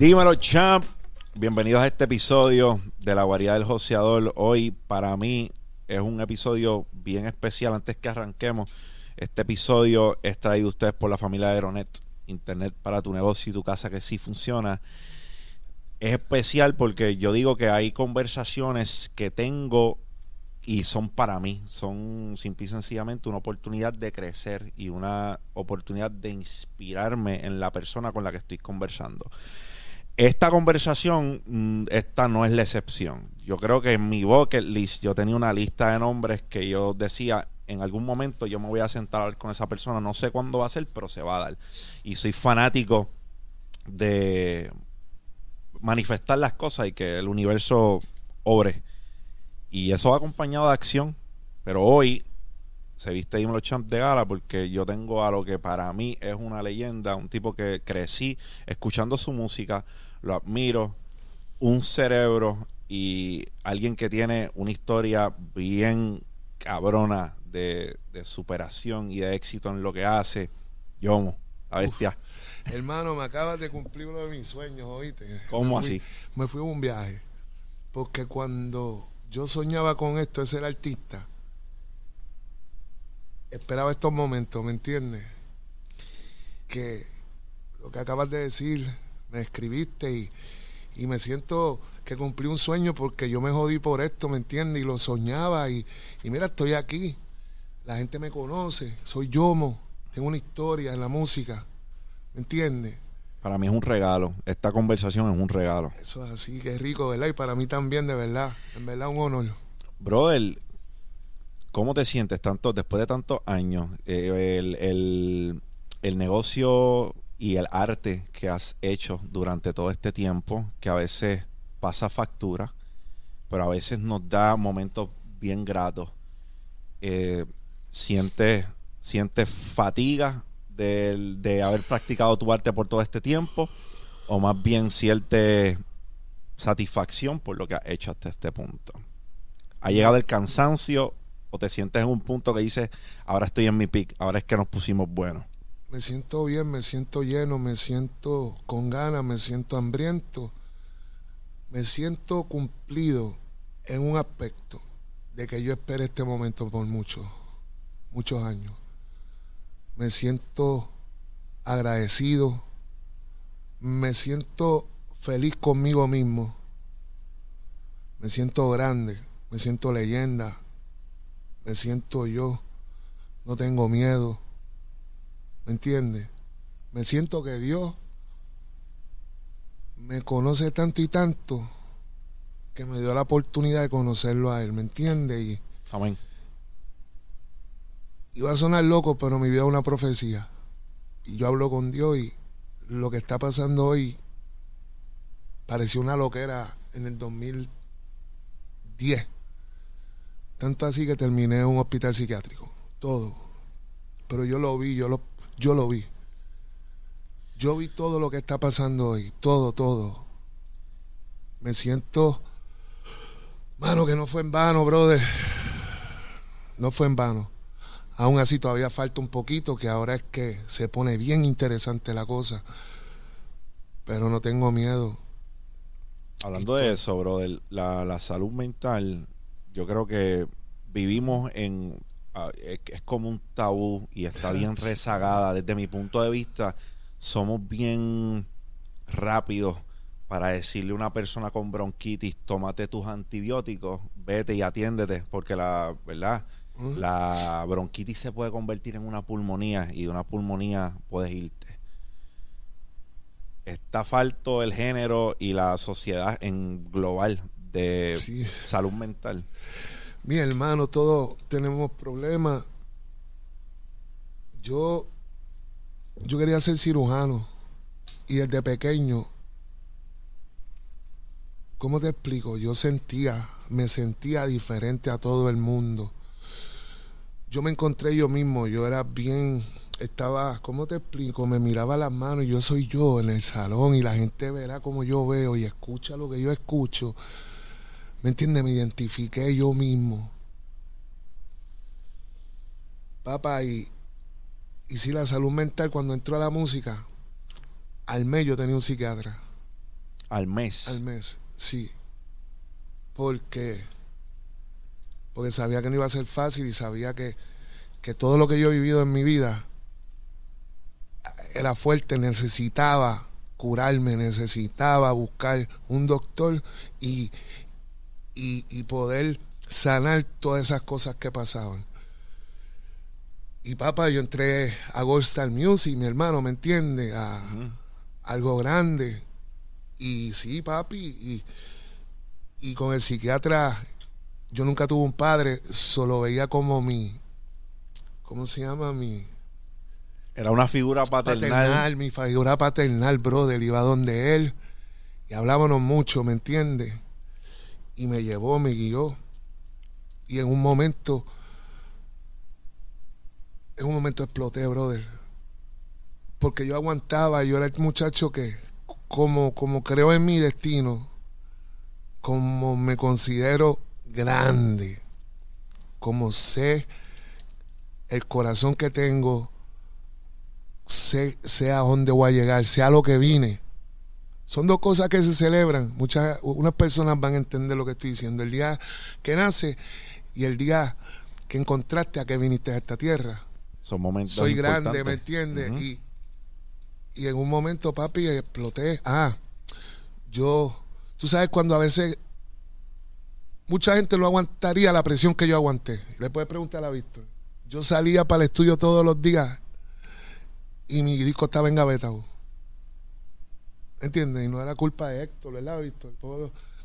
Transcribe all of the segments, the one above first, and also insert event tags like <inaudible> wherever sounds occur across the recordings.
Dímelo, champ. Bienvenidos a este episodio de La Guarida del Joseador. Hoy, para mí, es un episodio bien especial. Antes que arranquemos, este episodio es traído a ustedes por la familia de Aeronet. Internet para tu negocio y tu casa que sí funciona. Es especial porque yo digo que hay conversaciones que tengo y son para mí, son simple y sencillamente una oportunidad de crecer y una oportunidad de inspirarme en la persona con la que estoy conversando. Esta conversación, mm, esta no es la excepción. Yo creo que en mi bucket list yo tenía una lista de nombres que yo decía, en algún momento yo me voy a sentar con esa persona, no sé cuándo va a ser, pero se va a dar. Y soy fanático de manifestar las cosas y que el universo obre. Y eso va acompañado de acción. Pero hoy se viste Dímelo Champ de gala porque yo tengo a lo que para mí es una leyenda, un tipo que crecí escuchando su música, lo admiro, un cerebro y alguien que tiene una historia bien cabrona de, superación y de éxito en lo que hace. Yomo, la bestia. hermano, me acabas de cumplir uno de mis sueños, oíste. ¿Cómo así? Me fui a un viaje. Porque cuando yo soñaba con esto de ser artista, esperaba estos momentos, ¿me entiendes? Que lo que acabas de decir, me escribiste y, y me siento que cumplí un sueño porque yo me jodí por esto, ¿me entiendes? Y lo soñaba y, y mira, estoy aquí. La gente me conoce, soy Yomo, tengo una historia en la música, ¿me entiendes? Para mí es un regalo, esta conversación es un regalo. Eso es así, que es rico, ¿verdad? Y para mí también, de verdad, en verdad un honor. Brother, ¿cómo te sientes tanto después de tantos años? Eh, el, el negocio y el arte que has hecho durante todo este tiempo, que a veces pasa factura, pero a veces nos da momentos bien gratos. Eh, sientes, sientes fatiga de, de, haber practicado tu arte por todo este tiempo, o más bien sientes satisfacción por lo que has hecho hasta este punto. ¿Ha llegado el cansancio o te sientes en un punto que dices, ahora estoy en mi pick, ahora es que nos pusimos buenos? Me siento bien, me siento lleno, me siento con ganas, me siento hambriento me siento cumplido en un aspecto de que yo esperé este momento por muchos, muchos años. Me siento agradecido, me siento feliz conmigo mismo, me siento grande, me siento leyenda, me siento yo, no tengo miedo, ¿me entiendes? Me siento que Dios me conoce tanto y tanto que me dio la oportunidad de conocerlo a él, ¿me entiende? Y, Amén. Iba a sonar loco, pero mi vida es una profecía. Y yo hablo con Dios y lo que está pasando hoy pareció una loquera en el 2010. Tanto así que terminé en un hospital psiquiátrico. Todo. Pero yo lo vi, yo lo, yo lo vi. Yo vi todo lo que está pasando hoy, todo, todo. Me siento, mano, que no fue en vano, brother. No fue en vano. Aún así todavía falta un poquito, que ahora es que se pone bien interesante la cosa. Pero no tengo miedo. Hablando de eso, brother, la, salud mental, yo creo que vivimos en... Ah, es como un tabú y está <laughs> bien rezagada desde mi punto de vista somos bien rápidos para decirle a una persona con bronquitis, tómate tus antibióticos, vete y atiéndete, porque la, ¿verdad? La bronquitis se puede convertir en una pulmonía y de una pulmonía puedes irte. Está falto el género y la sociedad en global de salud mental. Mi hermano, todos tenemos problemas. Yo yo quería ser cirujano y desde pequeño, ¿cómo te explico? Yo sentía, me sentía diferente a todo el mundo. Yo me encontré yo mismo, yo era bien, estaba, ¿cómo te explico? Me miraba las manos, yo soy yo en el salón y la gente verá como yo veo y escucha lo que yo escucho. ¿Me entiendes? Me identifiqué yo mismo. Papá, y y si la salud mental, cuando entró a la música, al medio tenía un psiquiatra. Al mes. Al mes, sí. Porque, porque sabía que no iba a ser fácil y sabía que, que todo lo que yo he vivido en mi vida era fuerte, necesitaba curarme, necesitaba buscar un doctor y, y, poder sanar todas esas cosas que pasaban. Y papá, yo entré a Gold Star Music, mi hermano, ¿me entiende? A algo grande. Y sí, papi, y, y con el psiquiatra, yo nunca tuve un padre, solo veía como mi, ¿cómo se llama? Mi, era una figura paternal. Mi figura paternal, brother. Iba donde él y hablábamos mucho, ¿me entiendes? Y me llevó, me guió. Y en un momento, en un momento exploté, brother. Porque yo aguantaba, yo era el muchacho que, como, como creo en mi destino, como me considero grande, como sé el corazón que tengo, sé, sé a dónde voy a llegar, sea lo que vine. Son dos cosas que se celebran. Muchas, unas personas van a entender lo que estoy diciendo. El día que nace y el día que encontraste a que viniste a esta tierra. Son momentos. Soy grande, ¿me entiendes? y, y en un momento, papi, exploté. Ah, yo, tú sabes cuando a veces mucha gente no aguantaría la presión que yo aguanté. Le puedes preguntar a Víctor. Yo salía para el estudio todos los días y mi disco estaba en gaveta. ¿Entiendes? Y no era culpa de Héctor, ¿verdad, Víctor?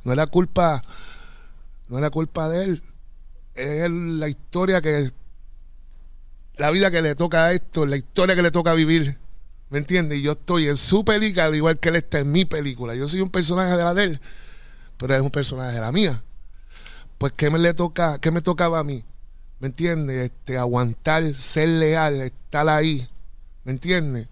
No era culpa, no era culpa de él. Es la historia que, la vida que le toca a Héctor, la historia que le toca vivir. ¿Me entiendes? Y yo estoy en su película, al igual que él está en mi película. Yo soy un personaje de la de él, pero es un personaje de la mía. Pues, ¿qué me le toca, qué me tocaba a mí? ¿Me entiendes? Este, aguantar, ser leal, estar ahí ¿Me entiendes?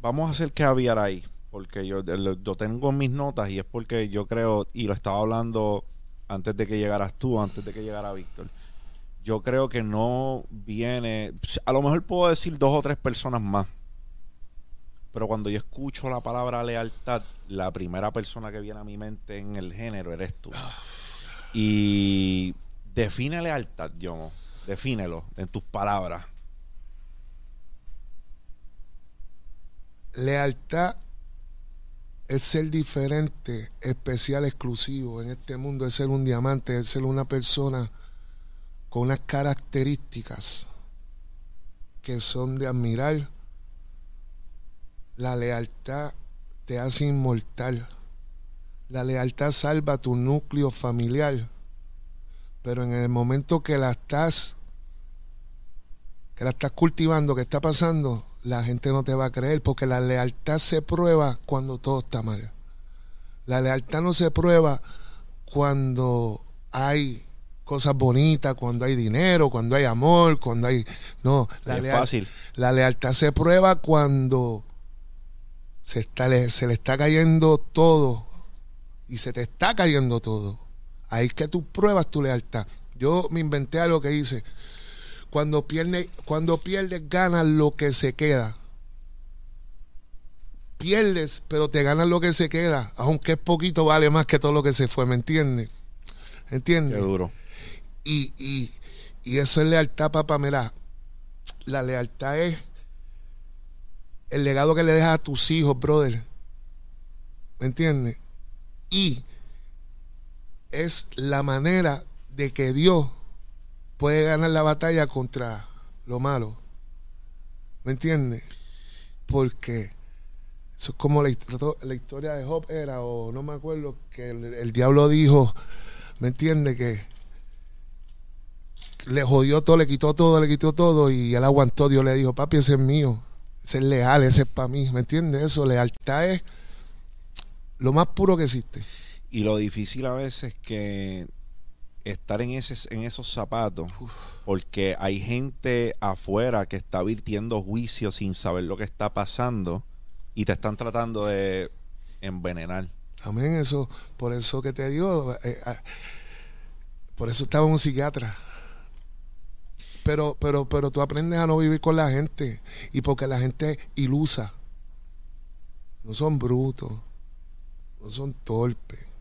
Vamos a hacer que aviar ahí, porque yo lo, tengo en mis notas y es porque yo creo, y lo estaba hablando antes de que llegaras tú, antes de que llegara Víctor. Yo creo que no viene, a lo mejor puedo decir dos o tres personas más, pero cuando yo escucho la palabra lealtad, la primera persona que viene a mi mente en el género eres tú. Y define lealtad, yo, defínelo en tus palabras. Lealtad es ser diferente, especial, exclusivo en este mundo, es ser un diamante, es ser una persona con unas características que son de admirar. La lealtad te hace inmortal. La lealtad salva tu núcleo familiar. Pero en el momento que la estás que la estás cultivando, que está pasando, la gente no te va a creer porque la lealtad se prueba cuando todo está mal. La lealtad no se prueba cuando hay cosas bonitas, cuando hay dinero, cuando hay amor, cuando hay... No, la, fácil. la lealtad se prueba cuando se, está, se le está cayendo todo y se te está cayendo todo. Ahí es que tú pruebas tu lealtad. Yo me inventé algo que dice, cuando pierdes, cuando pierdes, ganas lo que se queda. Pierdes, pero te ganas lo que se queda. Aunque es poquito, vale más que todo lo que se fue, ¿me entiendes? ¿Entiendes? Qué duro. Y, y, y eso es lealtad, papá. Mira, la lealtad es el legado que le dejas a tus hijos, brother. ¿Me entiendes? Y es la manera de que Dios puede ganar la batalla contra lo malo. ¿Me entiendes? Porque eso es como la, historia de Job era, o no me acuerdo, que el, diablo dijo, ¿me entiendes? Que le jodió todo, le quitó todo, le quitó todo y él aguantó. Dios le dijo, papi, ese es mío, ese es leal, ese es para mí. ¿Me entiendes? Eso, lealtad es lo más puro que existe. Y lo difícil a veces que estar en, ese, en esos zapatos, porque hay gente afuera que está virtiendo juicio sin saber lo que está pasando y te están tratando de envenenar. Amén, eso, por eso que te digo, eh, ah, por eso estaba un psiquiatra. Pero, pero, pero tú aprendes a no vivir con la gente y porque la gente ilusa. No son brutos. no son torpes.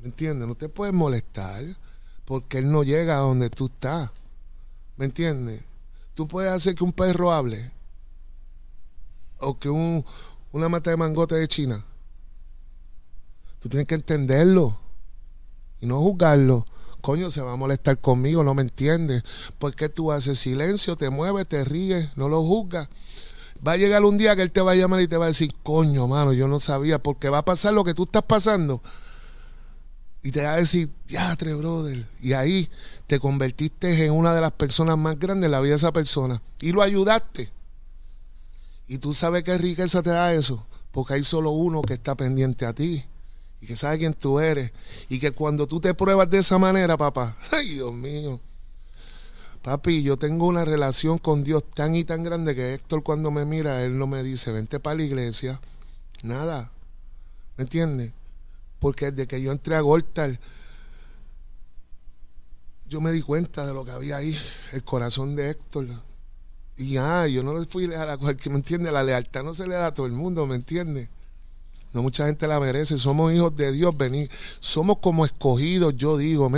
¿Me entiendes? No te puedes molestar porque él no llega a donde tú estás. ¿Me entiendes? Tú puedes hacer que un perro hable o que un, una mata de mangote de China. Tú tienes que entenderlo y no juzgarlo. Coño, se va a molestar conmigo, no me entiendes. Porque tú haces silencio, te mueves, te ríes, no lo juzgas. Va a llegar un día que él te va a llamar y te va a decir, coño, mano, yo no sabía, porque va a pasar lo que tú estás pasando. Y te va a decir, diatre, brother. Y ahí te convertiste en una de las personas más grandes de la vida de esa persona. Y lo ayudaste. Y tú sabes qué riqueza te da eso. Porque hay solo uno que está pendiente a ti y que sabe quién tú eres. Y que cuando tú te pruebas de esa manera, papá, <laughs> ay Dios mío. Papi, yo tengo una relación con Dios tan y tan grande que Héctor cuando me mira, él no me dice, vente para la iglesia. Nada. ¿Me entiendes? Porque desde que yo entré a Gortal, yo me di cuenta de lo que había ahí, el corazón de Héctor. Y ya, yo no le fui a la cualquier, ¿me entiendes? La lealtad no se le da a todo el mundo, ¿me entiendes? No mucha gente la merece. Somos hijos de Dios. Venir. Somos como escogidos, yo digo.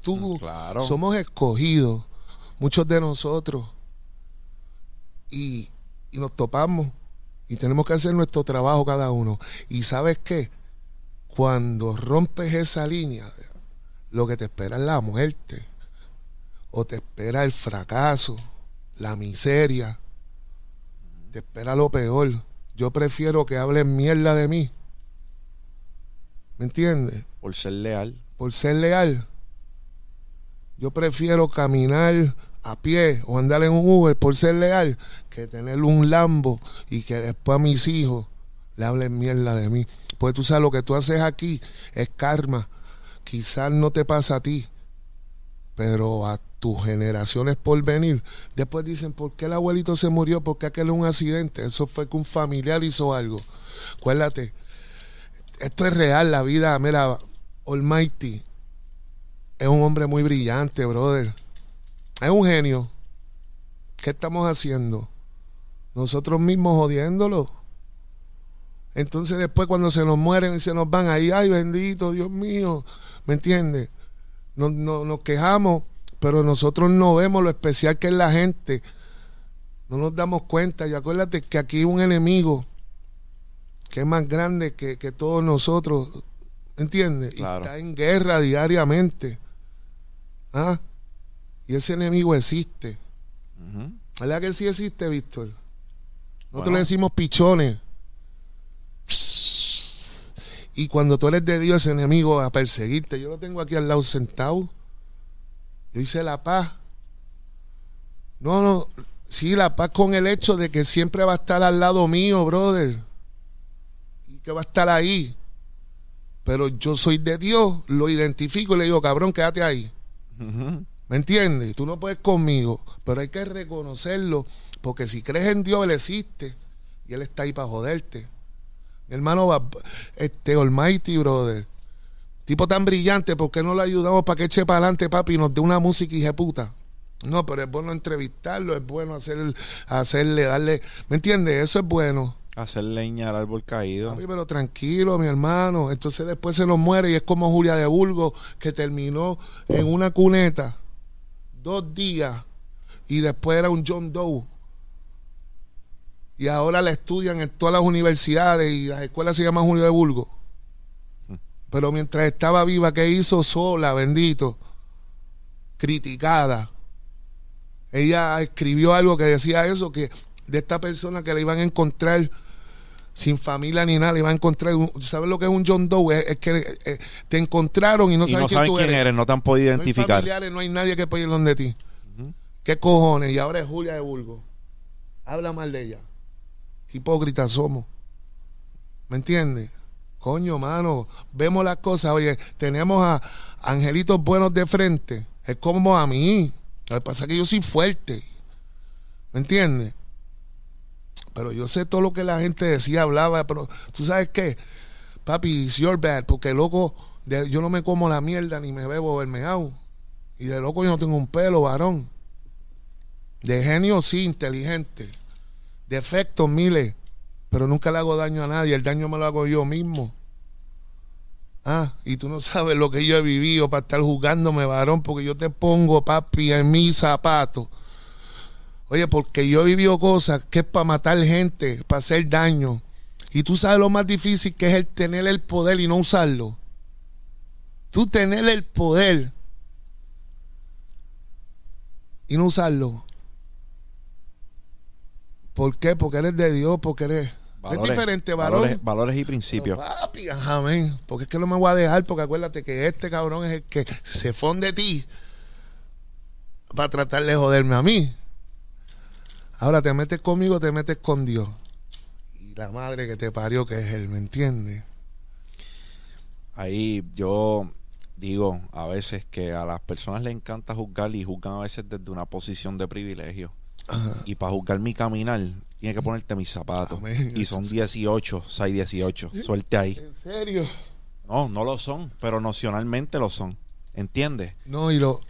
tú, mm, claro. Somos escogidos. Muchos de nosotros. Y, y nos topamos. Y tenemos que hacer nuestro trabajo cada uno. Y sabes qué? Cuando rompes esa línea, lo que te espera es la muerte. O te espera el fracaso, la miseria. Te espera lo peor yo prefiero que hablen mierda de mí. ¿Me entiendes? Por ser leal. Por ser leal. Yo prefiero caminar a pie o andar en un Uber por ser leal que tener un Lambo y que después a mis hijos le hablen mierda de mí. Pues tú sabes lo que tú haces aquí es karma. Quizás no te pasa a ti, pero a tus generaciones por venir, después dicen, ¿por qué el abuelito se murió? Porque aquel es un accidente. Eso fue que un familiar hizo algo. Acuérdate, esto es real, la vida, mira, Almighty es un hombre muy brillante, brother. Es un genio. ¿Qué estamos haciendo? Nosotros mismos jodiéndolo. Entonces después cuando se nos mueren y se nos van ahí, ay bendito, Dios mío, ¿me entiendes? Nos, nos quejamos pero nosotros no vemos lo especial que es la gente. No nos damos cuenta. Y acuérdate que aquí hay un enemigo que es más grande que, todos nosotros. ¿Entiendes? Y está en guerra diariamente. ¿Ah? Y ese enemigo existe. ¿Verdad que sí existe, Víctor? Nosotros le decimos pichones. Y cuando tú eres de Dios, ese enemigo a perseguirte. Yo lo tengo aquí al lado sentado. Yo hice la paz. No, no, sí, la paz con el hecho de que siempre va a estar al lado mío, brother. Y que va a estar ahí. Pero yo soy de Dios, lo identifico y le digo, cabrón, quédate ahí. ¿Me entiendes? Tú no puedes conmigo, pero hay que reconocerlo, porque si crees en Dios, Él existe y Él está ahí para joderte. Mi hermano, este Almighty, brother, Tipo tan brillante, ¿por qué no lo ayudamos para que eche para adelante, papi, y nos dé una música y puta? No, pero es bueno entrevistarlo, es bueno hacer, hacerle, darle. ¿Me entiendes? Eso es bueno. Hacer leña al árbol caído. Papi, pero tranquilo, mi hermano. Entonces después se nos muere y es como Julia de Burgos, que terminó en una cuneta dos días y después era un John Doe. Y ahora la estudian en todas las universidades y las escuelas se llaman Julia de Burgos. Pero mientras estaba viva, ¿qué hizo sola, bendito? Criticada. Ella escribió algo que decía eso, que de esta persona que la iban a encontrar sin familia ni nada, le iban a encontrar, ¿sabes lo que es un John Doe? Es, que eh, te encontraron y no, saben, quién, tú eres. No te han podido identificar. No hay familiares, no hay nadie que pueda ir donde ti. ¿Qué cojones? Y ahora es Julia de Burgos. Habla mal de ella. Hipócritas somos. ¿Me entiendes? Coño, mano, vemos las cosas. Oye, tenemos a angelitos buenos de frente. Es como a mí. Lo que pasa es que yo soy fuerte. ¿Me entiendes? Pero yo sé todo lo que la gente decía, hablaba. Pero tú sabes qué, papi, it's your bad. Porque loco, yo no me como la mierda ni me bebo el meao. Y de loco yo no tengo un pelo, varón. De genio sí, inteligente. Defectos miles pero nunca le hago daño a nadie, el daño me lo hago yo mismo. Ah, y tú no sabes lo que yo he vivido para estar juzgándome, varón, porque yo te pongo, papi, en mis zapatos. Oye, porque yo he vivido cosas que es para matar gente, para hacer daño. Y tú sabes lo más difícil que es el tener el poder y no usarlo. Tú tener el poder y no usarlo. ¿Por qué? Porque eres de Dios, porque eres... es diferente, varón. Valores, valores y principios. Pero, papi, amén. Porque es que no me voy a dejar, porque acuérdate que este cabrón es el que se fonde de ti para tratar de joderme a mí. Ahora te metes conmigo, te metes con Dios. Y la madre que te parió, que es Él, ¿me entiendes? Ahí yo digo a veces que a las personas les encanta juzgar y juzgan a veces desde una posición de privilegio. Y para juzgar mi caminar, tiene que ponerte mis zapatos. Y son 18, 6, 18. Suerte ahí. ¿En serio? No, no lo son, pero nocionalmente lo son. ¿Entiendes? No, y lo.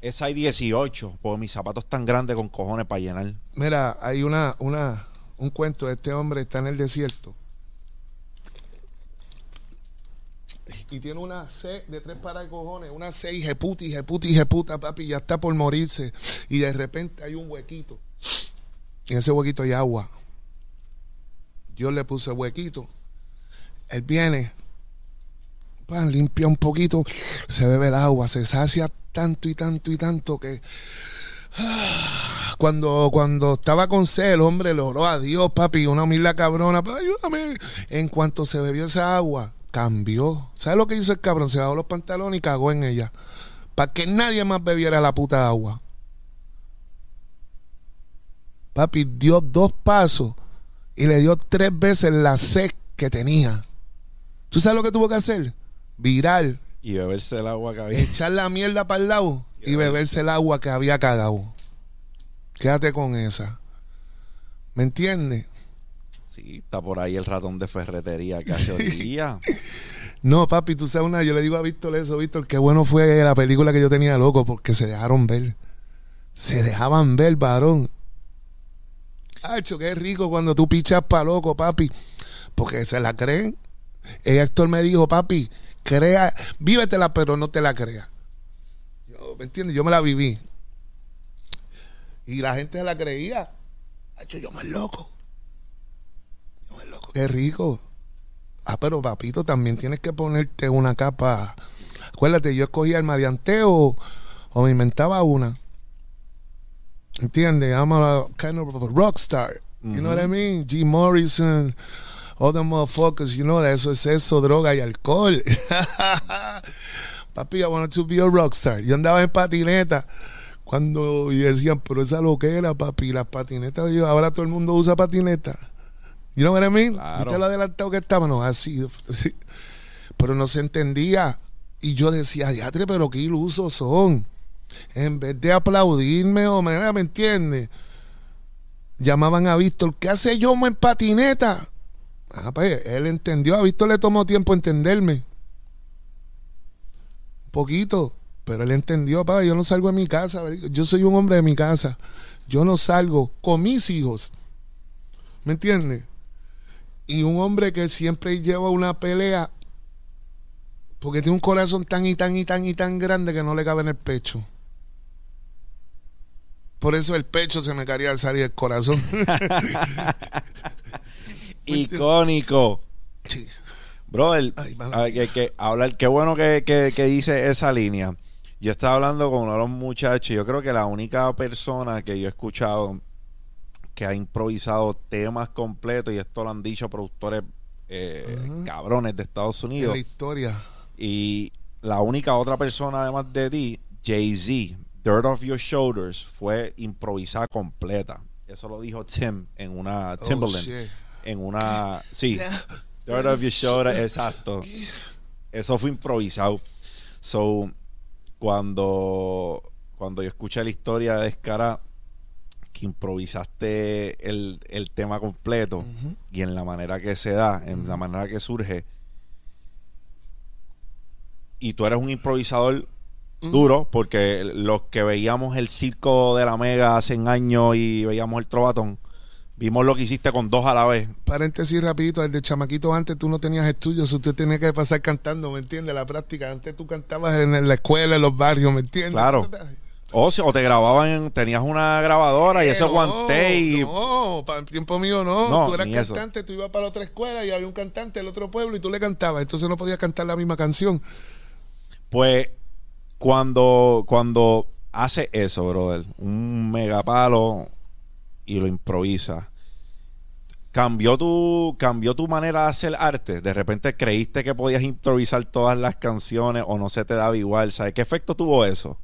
Es hay 18, porque mis zapatos tan grandes con cojones para llenar. Mira, hay una, una, un cuento de este hombre está en el desierto. Y tiene una C de tres paras de cojones, una C y jeputa, y jeputa, y jeputa, papi, ya está por morirse. Y de repente hay un huequito. Y en ese huequito hay agua. Dios le puso el huequito. Él viene, pan, limpia un poquito, se bebe el agua, se sacia tanto y tanto y tanto que ah, cuando, cuando estaba con sed, el hombre le oró a Dios, papi, una humilde cabrona, ayúdame. En cuanto se bebió esa agua, cambió. ¿Sabes lo que hizo el cabrón? Se bajó los pantalones y cagó en ella. Para que nadie más bebiera la puta agua. Papi dio dos pasos y le dio tres veces la sed que tenía. ¿Tú sabes lo que tuvo que hacer? Virar. Y beberse el agua que había. Echar la mierda para el lado y, beberse el agua que había cagado. Quédate con esa. ¿Me entiendes? Sí, está por ahí el ratón de ferretería que hace hoy <laughs> día. No, papi, tú sabes una, yo le digo a Víctor eso, Víctor, qué bueno fue la película que yo tenía loco, porque se dejaron ver. Se dejaban ver, varón. Hacho, qué rico cuando tú pichas pa' loco, papi. Porque se la creen. El actor me dijo, papi, crea, vívetela, pero no te la creas. Yo, ¿Me entiendes? Yo me la viví. Y la gente se la creía. Hacho, yo me loco. Loco. Qué rico. Ah, pero papito, también tienes que ponerte una capa. Acuérdate, yo escogía el marianteo o me inventaba una. ¿Entiendes? I'm a kind of a rock star. You know what I mean? G. Morrison, all the motherfuckers, you know, eso es eso, droga y alcohol. <laughs> Papi, I wanted to be a rock star. Yo andaba en patineta cuando y decían, pero esa loquera, papi, las patinetas, yo, ahora todo el mundo usa patineta. You know what I mean? Claro. ¿Viste lo adelantado que estábamos? Así. así. Pero no se entendía. Y yo decía, diatre, pero qué ilusos son. En vez de aplaudirme o me, ¿me entiendes? Llamaban a Víctor, ¿qué hace yo en patineta? Ah, pues él entendió. A Víctor le tomó tiempo entenderme. Un poquito. Pero él entendió, papá, yo no salgo de mi casa. Yo soy un hombre de mi casa. Yo no salgo con mis hijos. ¿Me entiendes? Y un hombre que siempre lleva una pelea porque tiene un corazón tan y tan y tan y tan grande que no le cabe en el pecho. Por eso el pecho se me quería al salir el corazón. <laughs> Icónico. Sí. Bro, el, Ay, que, que hablar, qué bueno que, que, que dice esa línea. Yo estaba hablando con uno de los muchachos. Yo creo que la única persona que yo he escuchado que ha improvisado temas completos, y esto lo han dicho productores eh, cabrones de Estados Unidos. la historia. Y la única otra persona además de ti, Jay-Z, Dirt Off Your Shoulders, fue improvisada completa. Eso lo dijo Tim en una Oh, Timberland. shit. en una. Sí, Yeah. Dirt Off Your Shoulders, exacto. <laughs> Eso fue improvisado. So, cuando, cuando yo escuché la historia de Escara, que improvisaste el, el tema completo y en la manera que se da, en la manera que surge, y tú eres un improvisador duro, porque los que veíamos el circo de la Mega hace años y veíamos el Trovatón, Vimos lo que hiciste con dos a la vez. Paréntesis rapidito, el de chamaquito antes tú no tenías estudios, tú tenías que pasar cantando, ¿me entiendes? La práctica, antes tú cantabas en la escuela, en los barrios, ¿me entiendes? Claro. O, si- o te grababan, tenías una grabadora y eso no, y... No, para el tiempo mío no. No, tú eras ni eso. cantante, tú ibas para otra escuela y había un cantante del otro pueblo y tú le cantabas. Entonces no podías cantar la misma canción. Pues cuando, cuando hace eso, brother, un megapalo y lo improvisa, cambió tu, cambió tu manera de hacer arte. De repente creíste que podías improvisar todas las canciones o no se te daba igual. ¿Sabes qué efecto tuvo eso?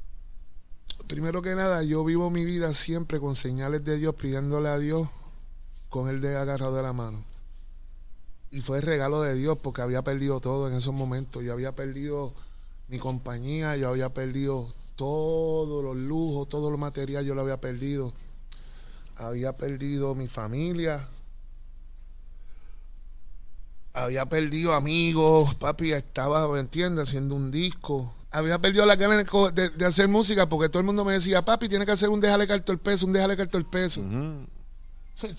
Primero que nada, yo vivo mi vida siempre con señales de Dios, pidiéndole a Dios con el de agarrado de la mano. Y fue el regalo de Dios porque había perdido todo en esos momentos. Yo había perdido mi compañía, yo había perdido todos los lujos, todo lo material, yo lo había perdido. Había perdido mi familia. Había perdido amigos, papi estaba, ¿me entiendes? Haciendo un disco. Había perdido la ganas de, hacer música porque todo el mundo me decía, papi, tiene que hacer un déjale caer todo el peso, un déjale caer todo el peso. <laughs>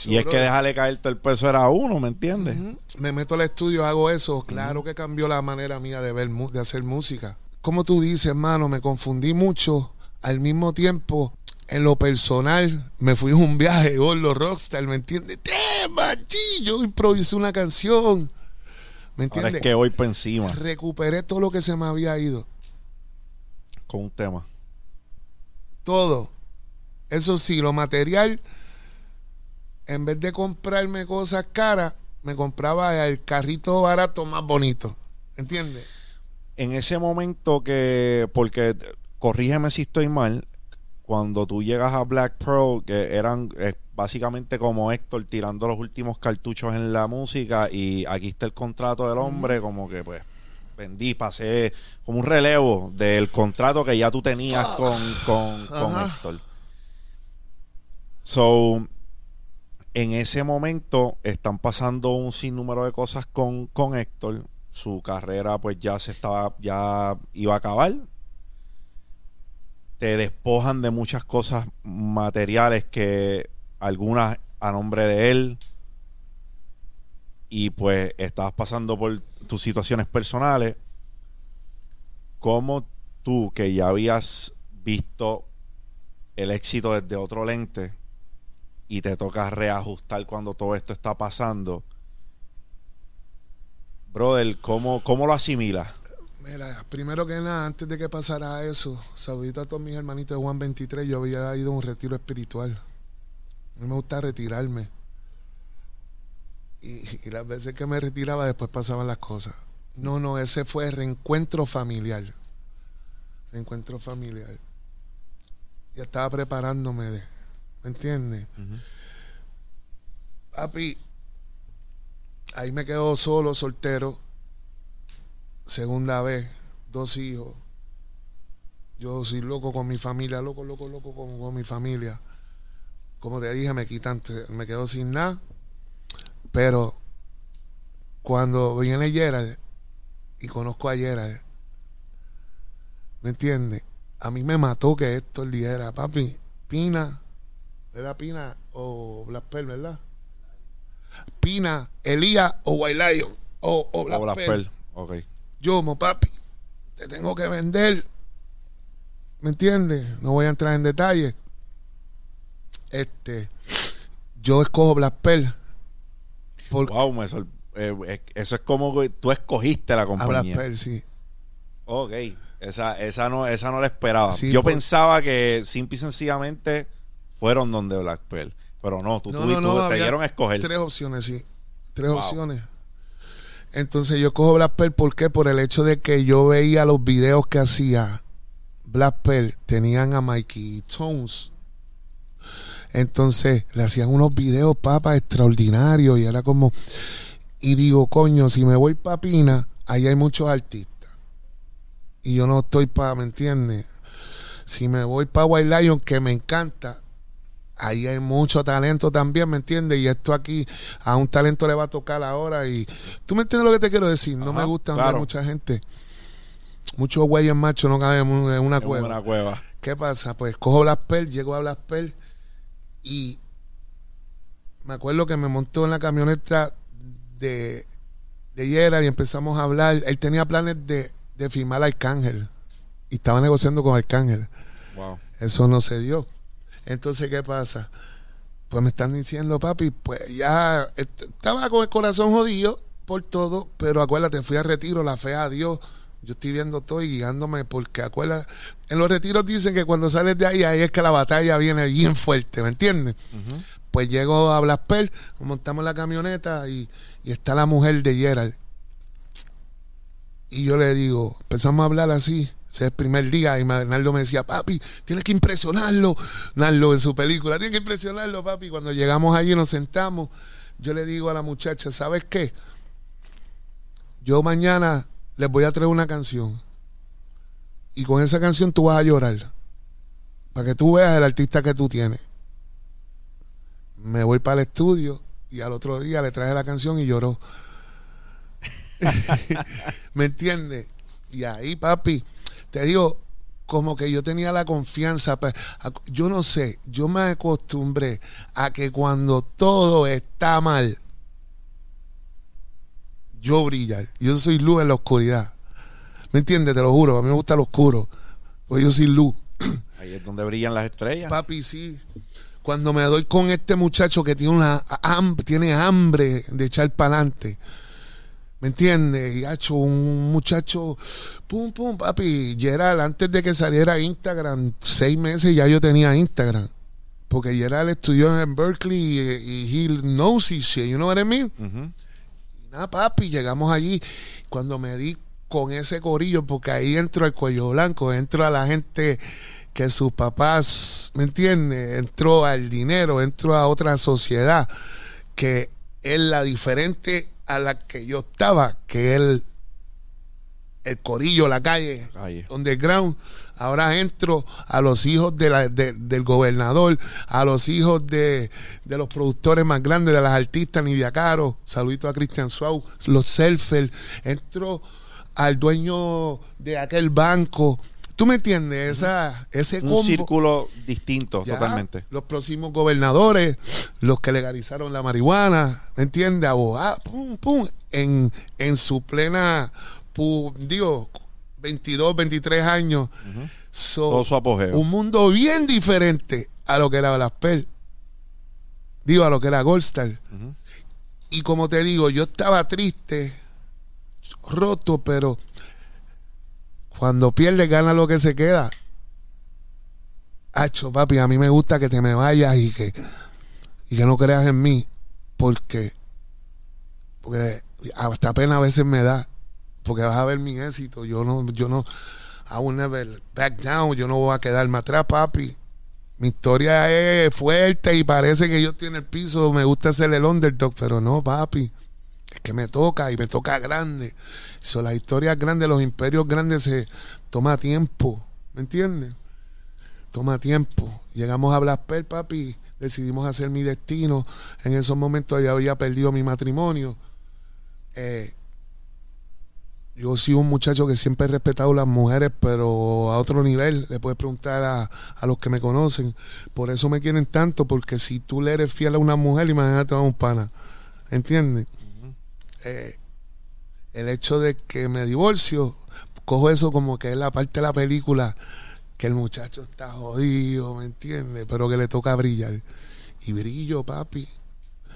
Y es que dejarle caer todo el peso era uno, ¿me entiendes? Me meto al estudio, hago eso. Claro que cambió la manera mía de ver, de hacer música. Como tú dices, hermano, me confundí mucho. Al mismo tiempo, en lo personal, me fui a un viaje, gordo rockstar, ¿me entiendes? Yo improvisé una canción. ¿Me Ahora entiendes? es que voy para encima Recuperé todo lo que se me había ido. Con un tema. Todo. Eso sí, lo material, en vez de comprarme cosas caras, me compraba el carrito barato más bonito. ¿Entiendes? en ese momento que, porque corrígeme si estoy mal, cuando tú llegas a Black Pearl, que eran eh, básicamente como Héctor tirando los últimos cartuchos en la música y aquí está el contrato del hombre, como que pues vendí, pasé como un relevo del contrato que ya tú tenías Fuck. con, con, con. Héctor. So, en ese momento están pasando un sinnúmero de cosas con, con Héctor. Su carrera pues ya se estaba, ya iba a acabar. Te despojan de muchas cosas materiales que algunas a nombre de él. Y pues estabas pasando por tus situaciones personales. ¿Cómo tú que ya habías visto el éxito desde otro lente y te toca reajustar cuando todo esto está pasando? Brother, ¿cómo, cómo lo asimilas? Mira, primero que nada, antes de que pasara eso, saludito a todos mis hermanitos de Juan 23, yo había ido a un retiro espiritual. A mí me gusta retirarme. Y, <laughs> y las veces que me retiraba, después pasaban las cosas. No, no, ese fue reencuentro familiar. Reencuentro familiar. Ya estaba preparándome, de, ¿me entiendes? Papi, ahí me quedo solo, soltero. Segunda vez, dos hijos. Yo soy loco con mi familia, loco, loco, loco con, con mi familia. Como te dije, me quitan, me quedo sin nada. Pero cuando viene Gerald y conozco a Gerald, ¿me entiendes? A mí me mató que esto el dijera, papi, Pina, ¿era Pina o Black Pearl, verdad? Pina, Elías o White Lion o, o Black O Black Pearl. Pearl. Ok. Yo, mo papi, te tengo que vender. ¿Me entiendes? No voy a entrar en detalle. Este, yo escojo Black Pearl. Wow, me sor- eh, eso es como que tú escogiste la Black compañía. Pearl, sí. Ok. Esa, esa, no, esa no la esperaba. Sí, Yo por- pensaba que simple y sencillamente fueron donde Black Pearl. Pero no, tú, No, tuviste- no, no, te dieron a escoger. Tres opciones, sí. Tres Wow. opciones. Entonces yo cojo Black Pearl, ¿por qué? Por el hecho de que yo veía los videos que hacía Black Pearl, tenían a Mikey Tones. Entonces le hacían unos videos, papas, extraordinarios y era como... Y digo, coño, si me voy pa' Pina, ahí hay muchos artistas. Y yo no estoy para, ¿me entiendes? Si me voy para White Lion, que me encanta, ahí hay mucho talento también, ¿me entiendes? Y esto aquí a un talento le va a tocar ahora y tú me entiendes lo que te quiero decir. No Ajá, me gusta claro. ver mucha gente. Muchos güeyes machos no caben en un- en una en cueva. una cueva. ¿Qué pasa? Pues cojo Black Pearl, llego a Black Pearl y me acuerdo que me montó en la camioneta de, de Gerard y empezamos a hablar. Él tenía planes de, de firmar a Arcángel y estaba negociando con Arcángel. Wow. Eso no se dio. Entonces, ¿qué pasa? Pues me están diciendo, papi, pues ya est- estaba con el corazón jodido por todo, pero acuérdate, fui a retiro, la fe a Dios. Yo estoy viendo todo y guiándome porque acuérdate, en los retiros dicen que cuando sales de ahí, ahí es que la batalla viene bien fuerte, ¿me entiendes? Pues llego a Blasper, montamos la camioneta y, y está la mujer de Gerald. Y yo le digo, empezamos a hablar así, ese es el primer día, y Naldo me decía, papi, tienes que impresionarlo. Naldo en su película, tienes que impresionarlo, papi. Cuando llegamos allí y nos sentamos, yo le digo a la muchacha, ¿sabes qué? Yo mañana les voy a traer una canción. Y con esa canción tú vas a llorar. Para que tú veas el artista que tú tienes me voy para el estudio y al otro día le traje la canción y lloró. <laughs> ¿Me entiendes? Y ahí, papi, te digo, como que yo tenía la confianza. Yo no sé, yo me acostumbré a que cuando todo está mal, yo brillar. Yo soy luz en la oscuridad. ¿Me entiendes? Te lo juro, a mí me gusta lo oscuro. Pues yo soy luz. <clears throat> Ahí es donde brillan las estrellas. Papi, sí. Cuando me doy con este muchacho que tiene una ham- tiene hambre de echar para adelante. ¿Me entiendes? Y ha hecho un muchacho, pum, pum, papi. Gerald, antes de que saliera Instagram, seis meses ya yo tenía Instagram. Porque Gerald estudió en Berkeley y, y he knows his shit, you know what I mean? Nada, papi, llegamos allí. Cuando me di con ese corillo, porque ahí entro al cuello blanco, entro a la gente que sus papás, ¿me entiendes? Entró al dinero, entró a otra sociedad que es la diferente a la que yo estaba, que el, el corillo, la calle, Calle. underground. Ahora entro a los hijos de la- de- del gobernador, a los hijos de, de los productores más grandes, de las artistas, Nidia Caro, saludito a Cristian Suau, los surfers. Entro al dueño de aquel banco. ¿Tú me entiendes? Esa, ese Un combo. círculo distinto, Ya, totalmente. Los próximos gobernadores, los que legalizaron la marihuana, ¿me entiendes? Abogados, pum, pum, en, en su plena, pu- digo, 22, 23 años. Ujú. So, Todo su apogeo. un mundo bien diferente a lo que era Blasper. Digo, a lo que era Goldstar. Ujú. Y como te digo, yo estaba triste, roto, pero cuando pierdes, gana lo que se queda. Hacho, papi, a mí me gusta que te me vayas y que, y que no creas en mí, porque, porque hasta pena a veces me da, porque vas a ver mi éxito. Yo no, yo no, I will never back down, yo no voy a quedarme atrás, papi. Mi historia es fuerte y parece que yo estoy en el piso, me gusta ser el underdog, pero no, papi. Es que me toca y me toca grande. Son las historias grandes, los imperios grandes se toma tiempo, ¿me entiendes? Toma tiempo. Llegamos a Blasper, papi, decidimos hacer mi destino. En esos momentos ya había perdido mi matrimonio. Eh, yo soy un muchacho que siempre he respetado a las mujeres, pero a otro nivel. Le puedes preguntar a, a los que me conocen. Por eso me quieren tanto, porque si tú le eres fiel a una mujer, imagínate a un pana. ¿Entiendes? Eh, el hecho de que me divorcio, cojo eso como que es la parte de la película que el muchacho está jodido, ¿me entiendes? Pero que le toca brillar. Y brillo, papi.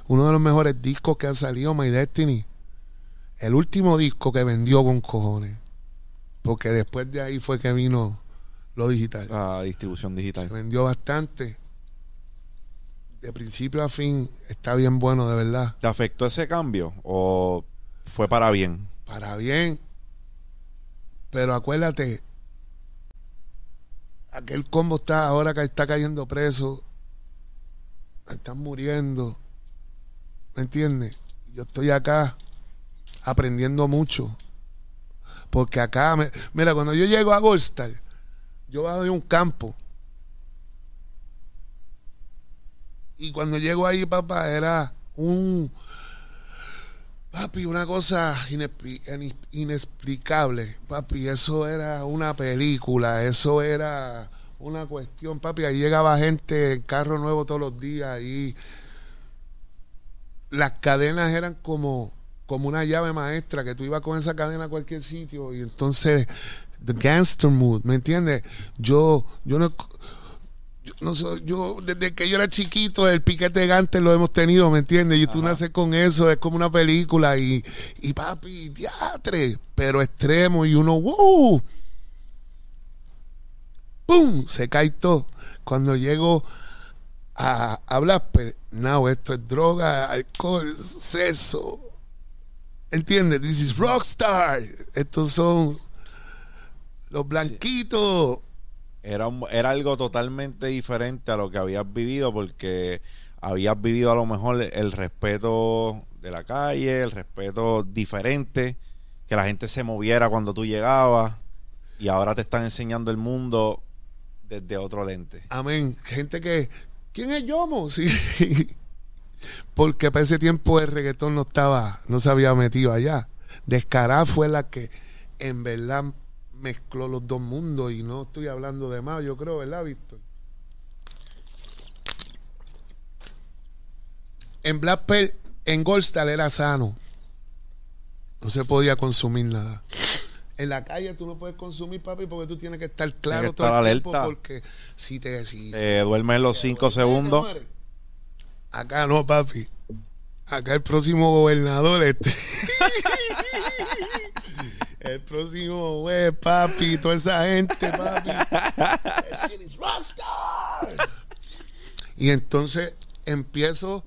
Uno de los mejores discos que ha salido, My Destiny. El último disco que vendió con cojones. Porque después de ahí fue que vino lo digital. La distribución Se digital. vendió bastante. De principio a fin está bien bueno, de verdad. ¿Te afectó ese cambio o fue para bien? Para bien. Pero acuérdate, aquel combo está ahora que está cayendo preso. Están muriendo. ¿Me entiendes? Yo estoy acá aprendiendo mucho. Porque acá, me- mira, cuando yo llego a Goldstar, yo bajo de un campo. Y cuando llego ahí, papá, era un, Papi, una cosa inexpli- in- inexplicable. Papi, eso era una película, eso era una cuestión. Papi, ahí llegaba gente en carro nuevo todos los días y las cadenas eran como, como una llave maestra, que tú ibas con esa cadena a cualquier sitio y entonces, the gangster mood, ¿me entiendes? Yo, yo no... Yo, no soy, yo desde que yo era chiquito el piquete de gangster lo hemos tenido, ¿me entiendes? Y tú Ajá. naces con eso, es como una película y, y papi, teatre, pero extremo y uno, wow, ¡pum! Se cae todo. Cuando llego a hablar, pues, no, esto es droga, alcohol, sexo. ¿Entiendes? This is rockstar. Estos son los blanquitos. Era, un- era algo totalmente diferente a lo que habías vivido porque habías vivido a lo mejor el respeto de la calle, el respeto diferente, que la gente se moviera cuando tú llegabas y ahora te están enseñando el mundo desde otro lente. Amén. Gente que. ¿Quién es Yomo? <laughs> Sí. Porque para ese tiempo el reggaetón no estaba, no se había metido allá. Descará fue la que en verdad mezcló los dos mundos y no estoy hablando de más, yo creo, ¿verdad, Víctor? En Black Pearl, en Goldstar era sano. No se podía consumir nada. En la calle tú no puedes consumir, papi, porque tú tienes que estar claro que todo el tiempo, alerta. porque si te si, Te duermes los cinco si- segundos. mueres. Acá no, papi. Acá el próximo gobernador este. <laughs> el próximo güey, papi, toda esa gente, papi. Y entonces empiezo,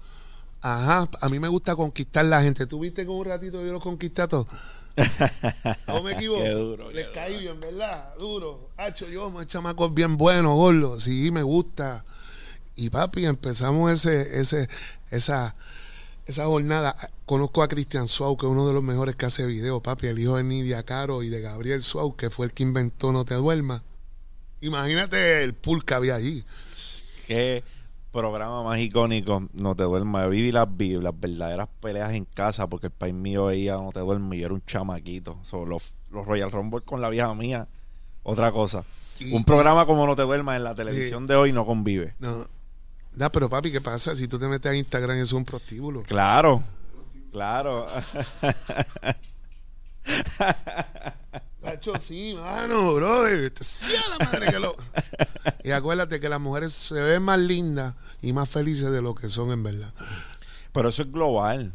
ajá, a mí me gusta conquistar la gente. ¿Tú viste que un ratito yo lo conquisté a todos? <laughs> ¿No me equivoco? Qué duro, Les qué caí bien, ¿verdad? Duro. Hacho, yo, me chamacos bien buenos, gordo. Sí, me gusta. Y papi, empezamos ese, ese, esa, esa jornada. Conozco a Cristian Suau, que es uno de los mejores que hace videos, papi, el hijo de Nidia Caro y de Gabriel Suau, que fue el que inventó No Te Duermas. Imagínate el pool que había allí. Qué programa más icónico, No te duermas. Viví las, las verdaderas peleas en casa porque el país mío veía No te duermas y yo era un chamaquito. So, los, los Royal Rumble con la vieja mía, otra cosa. Y- un programa como No te duermas en la televisión de hoy no convive. No. Da, pero papi, ¿qué pasa? Si tú te metes a Instagram, es un prostíbulo. Claro, claro. Sí, mano, brother. Sí, a la madre que lo. Y acuérdate que las mujeres se ven más lindas y más felices de lo que son en verdad. Pero eso es global.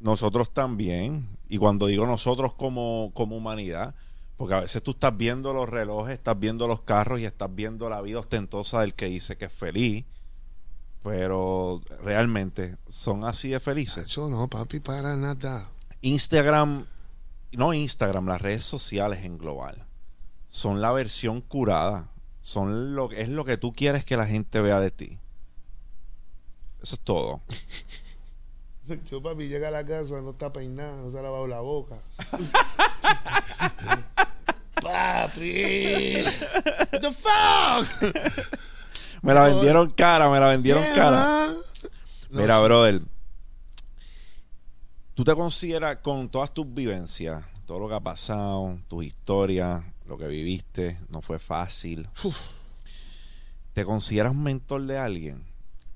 Nosotros también. Y cuando digo nosotros como, como humanidad, porque a veces tú estás viendo los relojes, estás viendo los carros y estás viendo la vida ostentosa del que dice que es feliz. Pero realmente son así de felices. Hacho, no, papi, para nada. Instagram, no Instagram, las redes sociales en global, son la versión curada. Son lo, es lo que tú quieres que la gente vea de ti. Eso es todo. <laughs> Yo, papi, llega a la casa, no está peinada, no se ha lavado la boca. <laughs> papi, what the fuck? <laughs> Me la vendieron cara, me la vendieron Yeah, cara. No, Mira, sí. brother. ¿Tú te consideras con todas tus vivencias, todo lo que ha pasado, tus historias, lo que viviste, no fue fácil? Uf. ¿Te consideras mentor de alguien?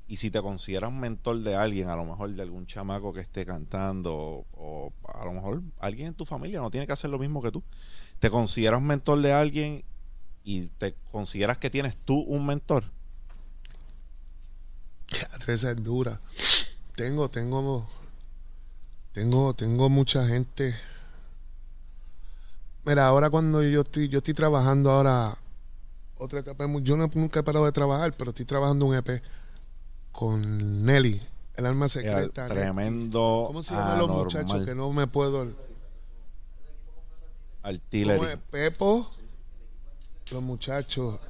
Y si te consideras mentor de alguien, a lo mejor de algún chamaco que esté cantando, o, o a lo mejor alguien en tu familia no tiene que hacer lo mismo que tú. ¿Te consideras mentor de alguien y te consideras que tienes tú un mentor? Esa es dura. Tengo, tengo, tengo, tengo mucha gente. Mira, ahora cuando yo estoy, yo estoy trabajando ahora otra etapa, yo no- nunca he parado de trabajar, pero estoy trabajando un EP con Nelly, el alma secreta. Tremendo. ¿Cómo se llaman los muchachos que no me puedo? ¿Cómo Artillery. Pepo, los muchachos,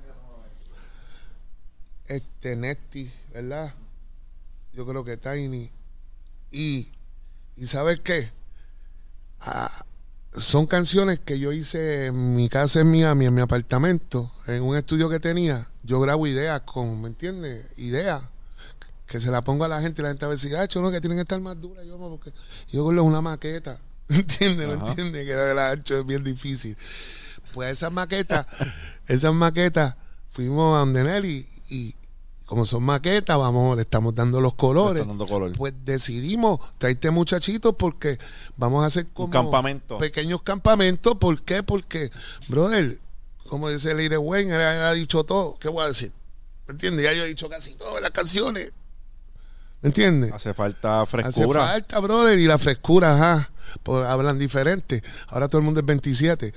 este Nesti, ¿verdad? Yo creo que Tiny. Y, y ¿sabes qué? Ah, son canciones que yo hice en mi casa en Miami, en mi apartamento, en un estudio que tenía. Yo grabo ideas con, ¿me entiendes? Ideas. Que se la pongo a la gente y la gente a ver si, ah, no, que tienen que estar más duras. Yo, no, porque yo con una maqueta. <laughs> ¿Me entiendes? ¿Me Ajá. entiendes? Que la, la hecho es bien difícil. Pues esas maquetas, <laughs> esas maquetas, fuimos a donde Nelly y como son maquetas, vamos, le estamos dando los colores. Dando color. Pues decidimos traerte muchachitos porque vamos a hacer como campamento. pequeños campamentos. ¿Por qué? Porque, brother, como dice Leire Wayne, él ha dicho todo. ¿Qué voy a decir? ¿Me entiendes? Ya yo he dicho casi todas las canciones. ¿Me entiendes? Hace falta Hace frescura. falta, brother, y la frescura, ajá. Pues hablan diferente. Ahora todo el mundo es 27.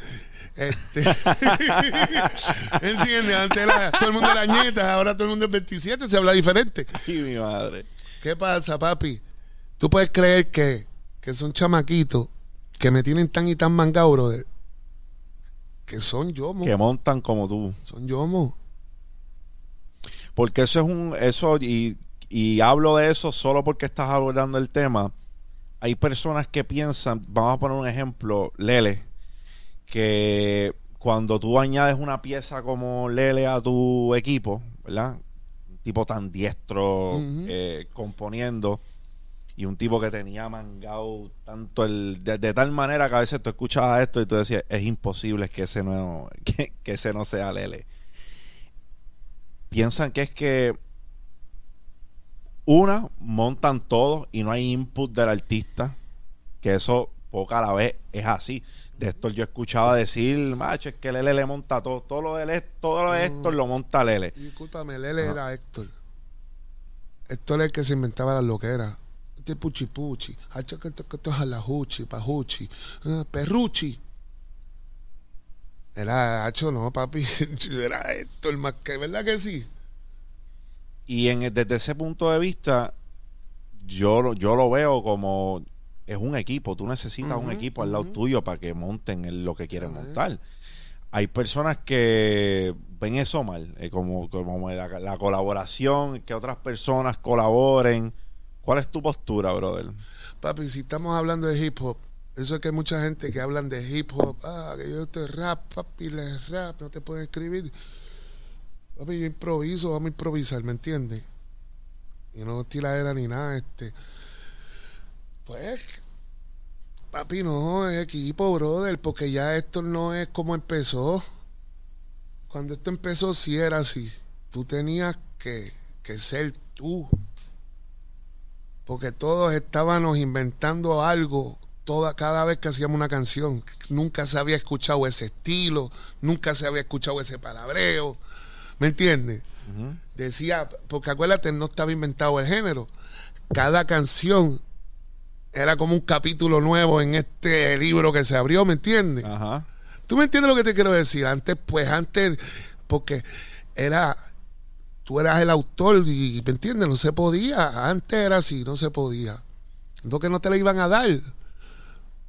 Este, <laughs> ¿Entiendes? Antes era- todo el mundo era ñeta, ahora todo el mundo es 27, se habla diferente. <laughs> Ay, mi madre. ¿Qué pasa, papi? Tú puedes creer que, que son chamaquitos que me tienen tan y tan mangado, brother, que son yomos. Que montan como tú. Son yomos. Porque eso es un. Eso, y, y hablo de eso solo porque estás abordando el tema. Hay personas que piensan, vamos a poner un ejemplo, Lele, que cuando tú añades una pieza como Lele a tu equipo, ¿verdad? Un tipo tan diestro eh, componiendo y un tipo que tenía mangado tanto el de, de tal manera que a veces tú escuchabas esto y tú decías es imposible que ese no <laughs> que, que ese no sea Lele piensan que es que una montan todo y no hay input del artista que eso poca a la vez es así de esto yo escuchaba decir macho es que Lele le monta todo todo lo de Lele- todo lo de Héctor lo monta Lele discúlpame, Lele Ajá. era Héctor. Héctor es el que se inventaba las loqueras. Este puchi puchi. Hacho que esto que esto es alajuchi, pajuchi. ah, Perruchi. Era Hacho, no, papi. <laughs> Era Héctor más que, ¿verdad que sí? Y en, desde ese punto de vista, yo, yo lo veo como es un equipo. Tú necesitas un equipo al lado tuyo para que monten el- lo que quieren montar. Hay personas que ven eso mal, eh, como, como la, la colaboración, que otras personas colaboren. ¿Cuál es tu postura, brother? Papi, si estamos hablando de hip hop, eso es que hay mucha gente que hablan de hip hop, ah, que yo estoy rap, papi, le rap, no te pueden escribir. Papi, yo improviso, vamos a improvisar, ¿me entiendes? Y no tiradera ni nada, este. Pues, papi, no, es equipo, brother, porque ya esto no es como empezó. Cuando esto empezó, sí era así. Tú tenías que, que ser tú porque todos estábamos inventando algo toda cada vez que hacíamos una canción nunca se había escuchado ese estilo nunca se había escuchado ese palabreo ¿me entiendes? Decía porque acuérdate no estaba inventado el género cada canción era como un capítulo nuevo en este libro que se abrió ¿me entiendes? Ajá. ¿Tú me entiendes lo que te quiero decir? Antes, pues antes, porque era, tú eras el autor y, ¿me entiendes? No se podía. Antes era así, no se podía. No que no te la iban a dar,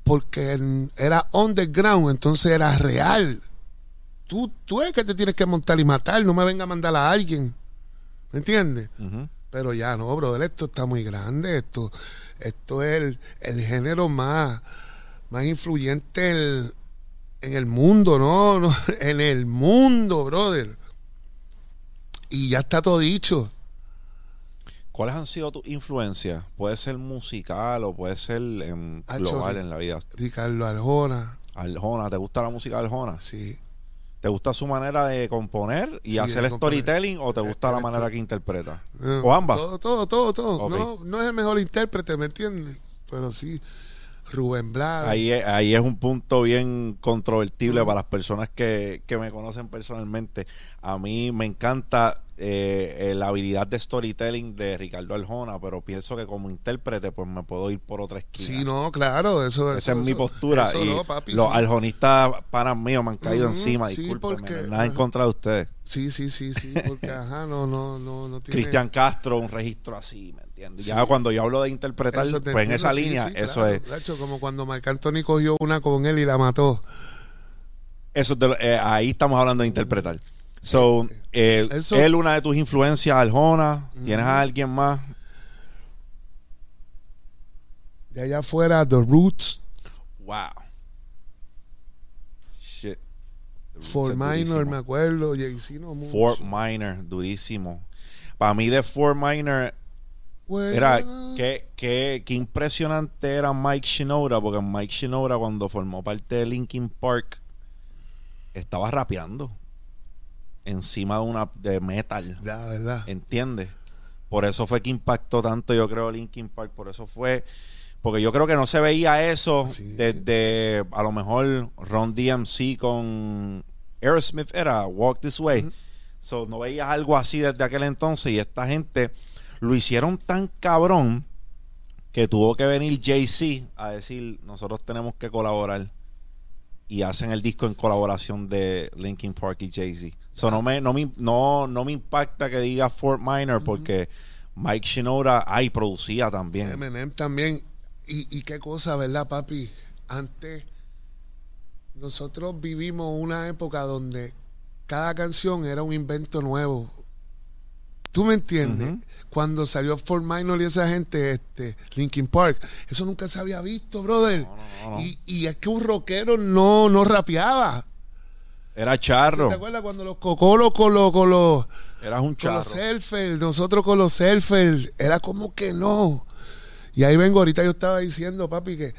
porque era underground, entonces era real. Tú, tú es que te tienes que montar y matar, no me venga a mandar a alguien. ¿Me entiendes? Pero ya no, brother, esto está muy grande. Esto, esto es el, el género más, más influyente en, en el mundo, ¿no? <laughs> no, En el mundo, brother. Y ya está todo dicho. ¿Cuáles han sido tus influencias? Puede ser musical o puede ser en global en la vida. Ricardo Arjona, Arjona, ¿te gusta la música de Arjona? sí. ¿Te gusta su manera de componer y Sí, hacer storytelling o te gusta la Eh, manera que interpreta? Eh, ¿O ambas? Todo, todo, todo, todo. No, no es el mejor intérprete, ¿me entiendes? Pero sí, Rubén Blades. Ahí, es- ahí es un punto bien controvertible para las personas que, que me conocen personalmente. A mí me encanta eh, eh, la habilidad de storytelling de Ricardo Arjona, pero pienso que como intérprete pues me puedo ir por otra esquina. Sí, no, claro, eso Esa eso- es mi postura. eso y no, papi, los sí. arjonistas panas míos me han caído encima, sí, porque- nada en contra de ustedes. Sí, sí, sí, sí, porque ajá, no, no, no, no tiene. Cristian Castro, un registro así, ¿me entiendes? Sí. Ya cuando yo hablo de interpretar, Eso pues en esa línea, eso claro. es. De hecho, como cuando Marc Anthony cogió una con él y la mató. Eso es de eh, ahí estamos hablando de interpretar. So, eh, Eso- él una de tus influencias, Arjona. ¿Tienes a alguien más? De allá afuera, The Roots, Wow. Shit. The Roots Fort es Minor, durísimo. me acuerdo, Jay-Z no mucho. Fort Minor, durísimo. Para mí de Fort Minor, era qué, qué, qué impresionante era Mike Shinoda, porque Mike Shinoda cuando formó parte de Linkin Park estaba rapeando. Encima de una de metal. Ya, ¿verdad? ¿Entiendes? Por eso fue que impactó tanto, yo creo, Linkin Park. Por eso fue. Porque yo creo que no se veía eso Sí. desde a lo mejor Ron DMC con Aerosmith era Walk This Way. Ujú. So, no veías algo así desde aquel entonces y esta gente lo hicieron tan cabrón que tuvo que venir Jay-Z a decir, nosotros tenemos que colaborar. Y hacen el disco en colaboración de Linkin Park y Jay-Z. So, no, me, no, me, no, no me impacta que diga Fort Minor porque Mike Shinoda, ay, producía también. Eminem también. Y, y qué cosa, ¿verdad, papi? Antes, nosotros vivimos una época donde cada canción era un invento nuevo. ¿Tú me entiendes? Cuando salió Fort Minor y esa gente, este, Linkin Park, eso nunca se había visto, brother. No, no, no, no. Y, y es que un rockero no, no rapeaba. Era charro. ¿Te acuerdas cuando los cocolos con los, con los, Eras un con charro. los surfers, nosotros con los surfers, era como que no. Y ahí vengo, ahorita yo estaba diciendo, papi, que,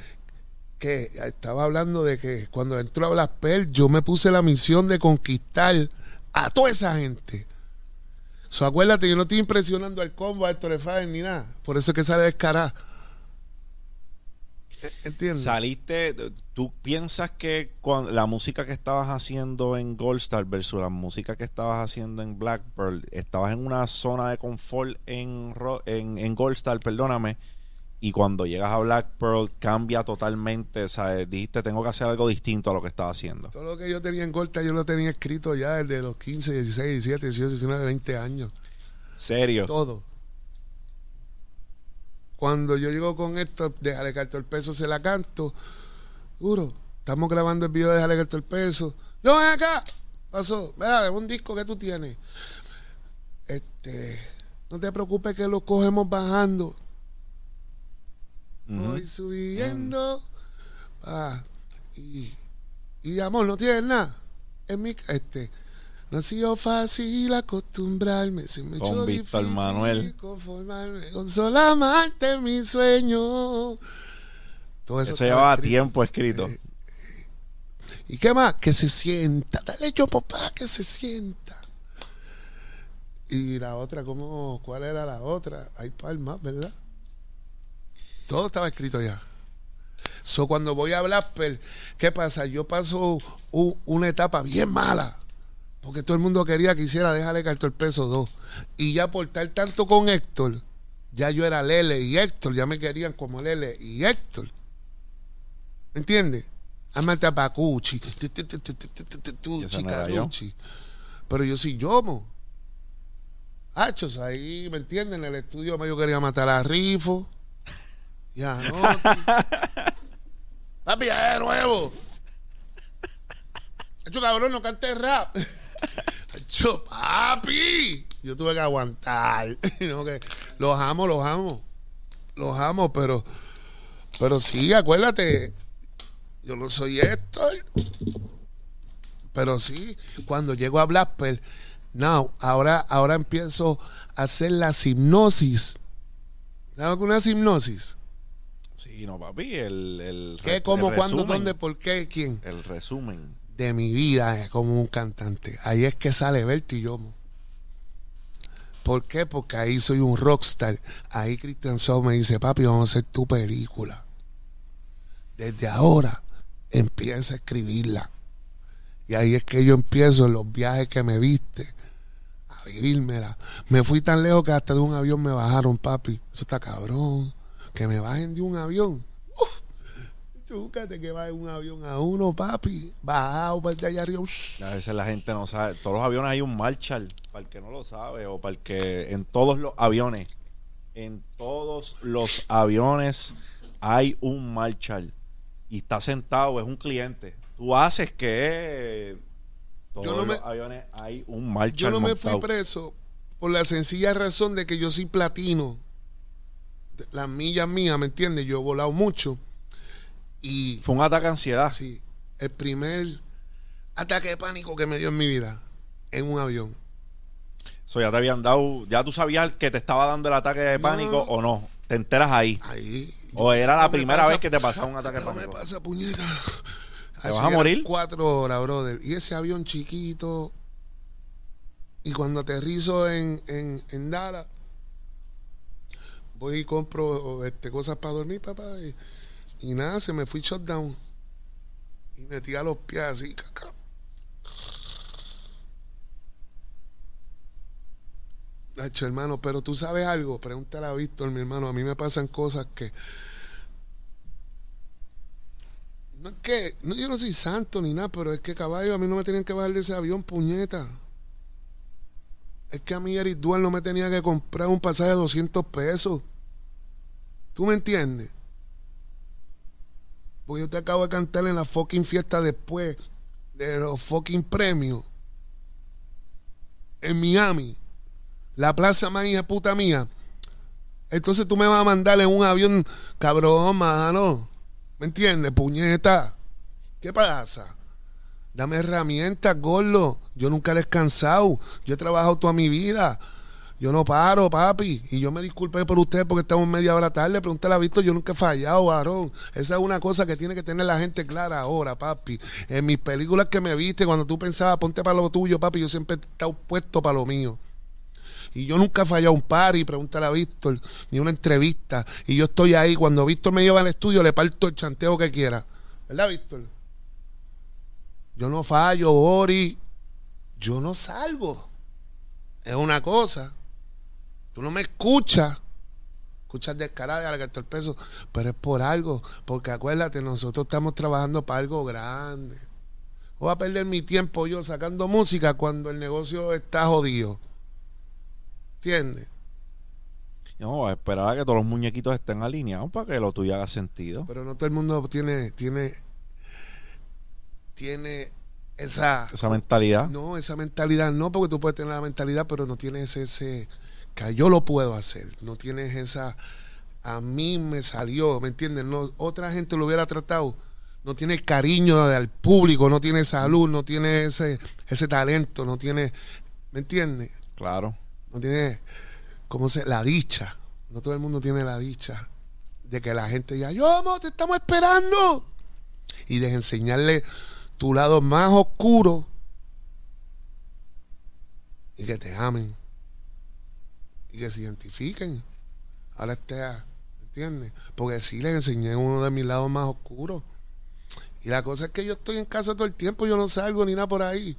que estaba hablando de que cuando entró a Black Pearl, yo me puse la misión de conquistar a toda esa gente. So, acuérdate, yo no estoy impresionando al combo, a Héctor ni nada. Por eso es que sale descarada. ¿E- ¿Entiendes? Saliste, ¿tú piensas que la música que estabas haciendo en Gold Star versus la música que estabas haciendo en Black Pearl, estabas en una zona de confort en, en, en Gold Star, perdóname, y cuando llegas a Black Pearl cambia totalmente, ¿sabes? Dijiste, tengo que hacer algo distinto a lo que estaba haciendo. Todo lo que yo tenía en Gorta, yo lo tenía escrito ya desde los 15, 16, 17, 18, 19, 20 años. Serio. Todo. Cuando yo llego con esto, déjale carto el peso, se la canto. Duro. Estamos grabando el video de déjale carto el peso. Yo ven acá. Pasó. Mira, un disco que tú tienes. Este. No te preocupes que lo cogemos bajando. Voy subiendo. Ah, y, y amor, no tienes nada. En mi, este, no ha sido fácil acostumbrarme. Se me Con echó Víctor difícil Manuel. Conformarme con en mi sueño. Todo eso, Eso llevaba escrito. tiempo escrito. Eh, ¿Y qué más? Que se sienta. Dale yo, papá, que se sienta. Y la otra, ¿cómo? ¿Cuál era la otra? Hay palmas, ¿verdad? Todo estaba escrito ya. So, cuando voy a Blackper, ¿qué pasa? Yo paso una etapa bien mala. Porque todo el mundo quería que hiciera déjale que el Peso 2. Y ya por estar tanto con Héctor, ya yo era Lele y Héctor, ya me querían como Lele y Héctor. ¿Me ¿Entiendes? Amate a Pacucci, tú, Pero yo soy Yomo. Hachos, ahí, ¿me entienden? En el estudio yo quería matar a Rifo. Ya, no. <laughs> Papi, ya es nuevo. Hacho, cabrón, no cantes rap. Hacho, papi. Yo tuve que aguantar. <laughs> No, que los amo, los amo. Los amo, pero. Pero sí, acuérdate. Yo no soy Héctor. Pero sí, cuando llego a Blackper, now, ahora, ahora empiezo a hacer la hipnosis. ¿Sabes qué una hipnosis? Sí, no, papi, el, el ¿Qué, el cómo, cuándo, resumen. dónde, por qué, quién? El resumen. De mi vida como un cantante. Ahí es que sale Berti Yomo. ¿Por qué? Porque ahí soy un rockstar. Ahí Christian Shaw me dice, papi, vamos a hacer tu película. Desde ahora empieza a escribirla. Y ahí es que yo empiezo los viajes que me viste a vivírmela. Me fui tan lejos que hasta de un avión me bajaron, papi. Eso está cabrón. Que me bajen de un avión. Chúcate que va en un avión a uno, papi. Bajado para allá arriba. Ush. A veces la gente no sabe. Todos los aviones hay un Marshall, para el que no lo sabe, o para el que en todos los aviones, en todos los aviones hay un Marshall y está sentado, es un cliente. Tú haces que todos Yo no me- los aviones hay un Marshall Yo no me fui preso por la sencilla razón de que yo soy platino. Las millas mías, ¿me entiendes? Yo he volado mucho. Y Fue un ataque de ansiedad. sí, el primer ataque de pánico que me dio en mi vida en un avión. Eso ya te habían dado, ya tú sabías que te estaba dando el ataque de No, pánico no, no. o no. Te enteras ahí. Ahí. O era la me primera pasa- vez que te pasaba un ataque de No me pánico. pasa, puñeta. ¿Te vas a morir? Cuatro horas, brother. Y ese avión chiquito. Y cuando aterrizo en, en, en Dallas, voy y compro este, cosas para dormir, papá. Y, y nada, se me fui shutdown. Y metí a los pies así, caca. Nacho, hermano, pero tú sabes algo, pregúntale a Víctor, mi hermano. A mí me pasan cosas que. No es que. No, yo no soy santo ni nada, pero es que caballo, a mí no me tenían que bajar de ese avión, puñeta. Es que a mí Eric Dual no me tenía que comprar un pasaje de 200 pesos. ¿Tú me entiendes? Porque yo te acabo de cantar en la fucking fiesta después de los fucking premios en Miami la plaza más hija puta mía. Entonces tú me vas a mandar en un avión, cabrón, mano. ¿Me entiendes? Puñeta. ¿Qué pasa? Dame herramientas, gordo. Yo nunca he descansado. Yo he trabajado toda mi vida. Yo no paro, papi. Y yo me disculpé por usted porque estamos media hora tarde. Pregúntale a visto, yo nunca he fallado, varón. Esa es una cosa que tiene que tener la gente clara ahora, papi. En mis películas que me viste, cuando tú pensabas, ponte para lo tuyo, papi, yo siempre he estado puesto para lo mío. Y yo nunca he fallado un par y pregúntale a Víctor, ni una entrevista. Y yo estoy ahí. Cuando Víctor me lleva al estudio, le parto el chanteo que quiera. ¿Verdad, Víctor? Yo no fallo, Ori. Yo no salgo. Es una cosa. Tú no me escuchas. Escuchas descarada de el peso. Pero es por algo. Porque acuérdate, nosotros estamos trabajando para algo grande. Voy a perder mi tiempo yo sacando música cuando el negocio está jodido. ¿Entiendes? No, esperar a que todos los muñequitos estén alineados para que lo tuyo haga sentido. Pero no todo el mundo tiene, tiene, tiene esa, esa mentalidad. No, esa mentalidad no, porque tú puedes tener la mentalidad, pero no tienes ese, que yo lo puedo hacer. No tienes esa, a mí me salió, ¿me entiendes? No, otra gente lo hubiera tratado. No tiene cariño del público, no tiene salud, no tiene ese, ese talento, no tiene, ¿me entiendes? Claro no tiene, ¿cómo se? La dicha. No todo el mundo tiene la dicha de que la gente diga, yo amo, te estamos esperando. Y de enseñarle tu lado más oscuro y que te amen y que se identifiquen. Ahora está, ¿entiendes? Porque sí les enseñé uno de mis lados más oscuros. Y la cosa es que yo estoy en casa todo el tiempo, yo no salgo ni nada por ahí.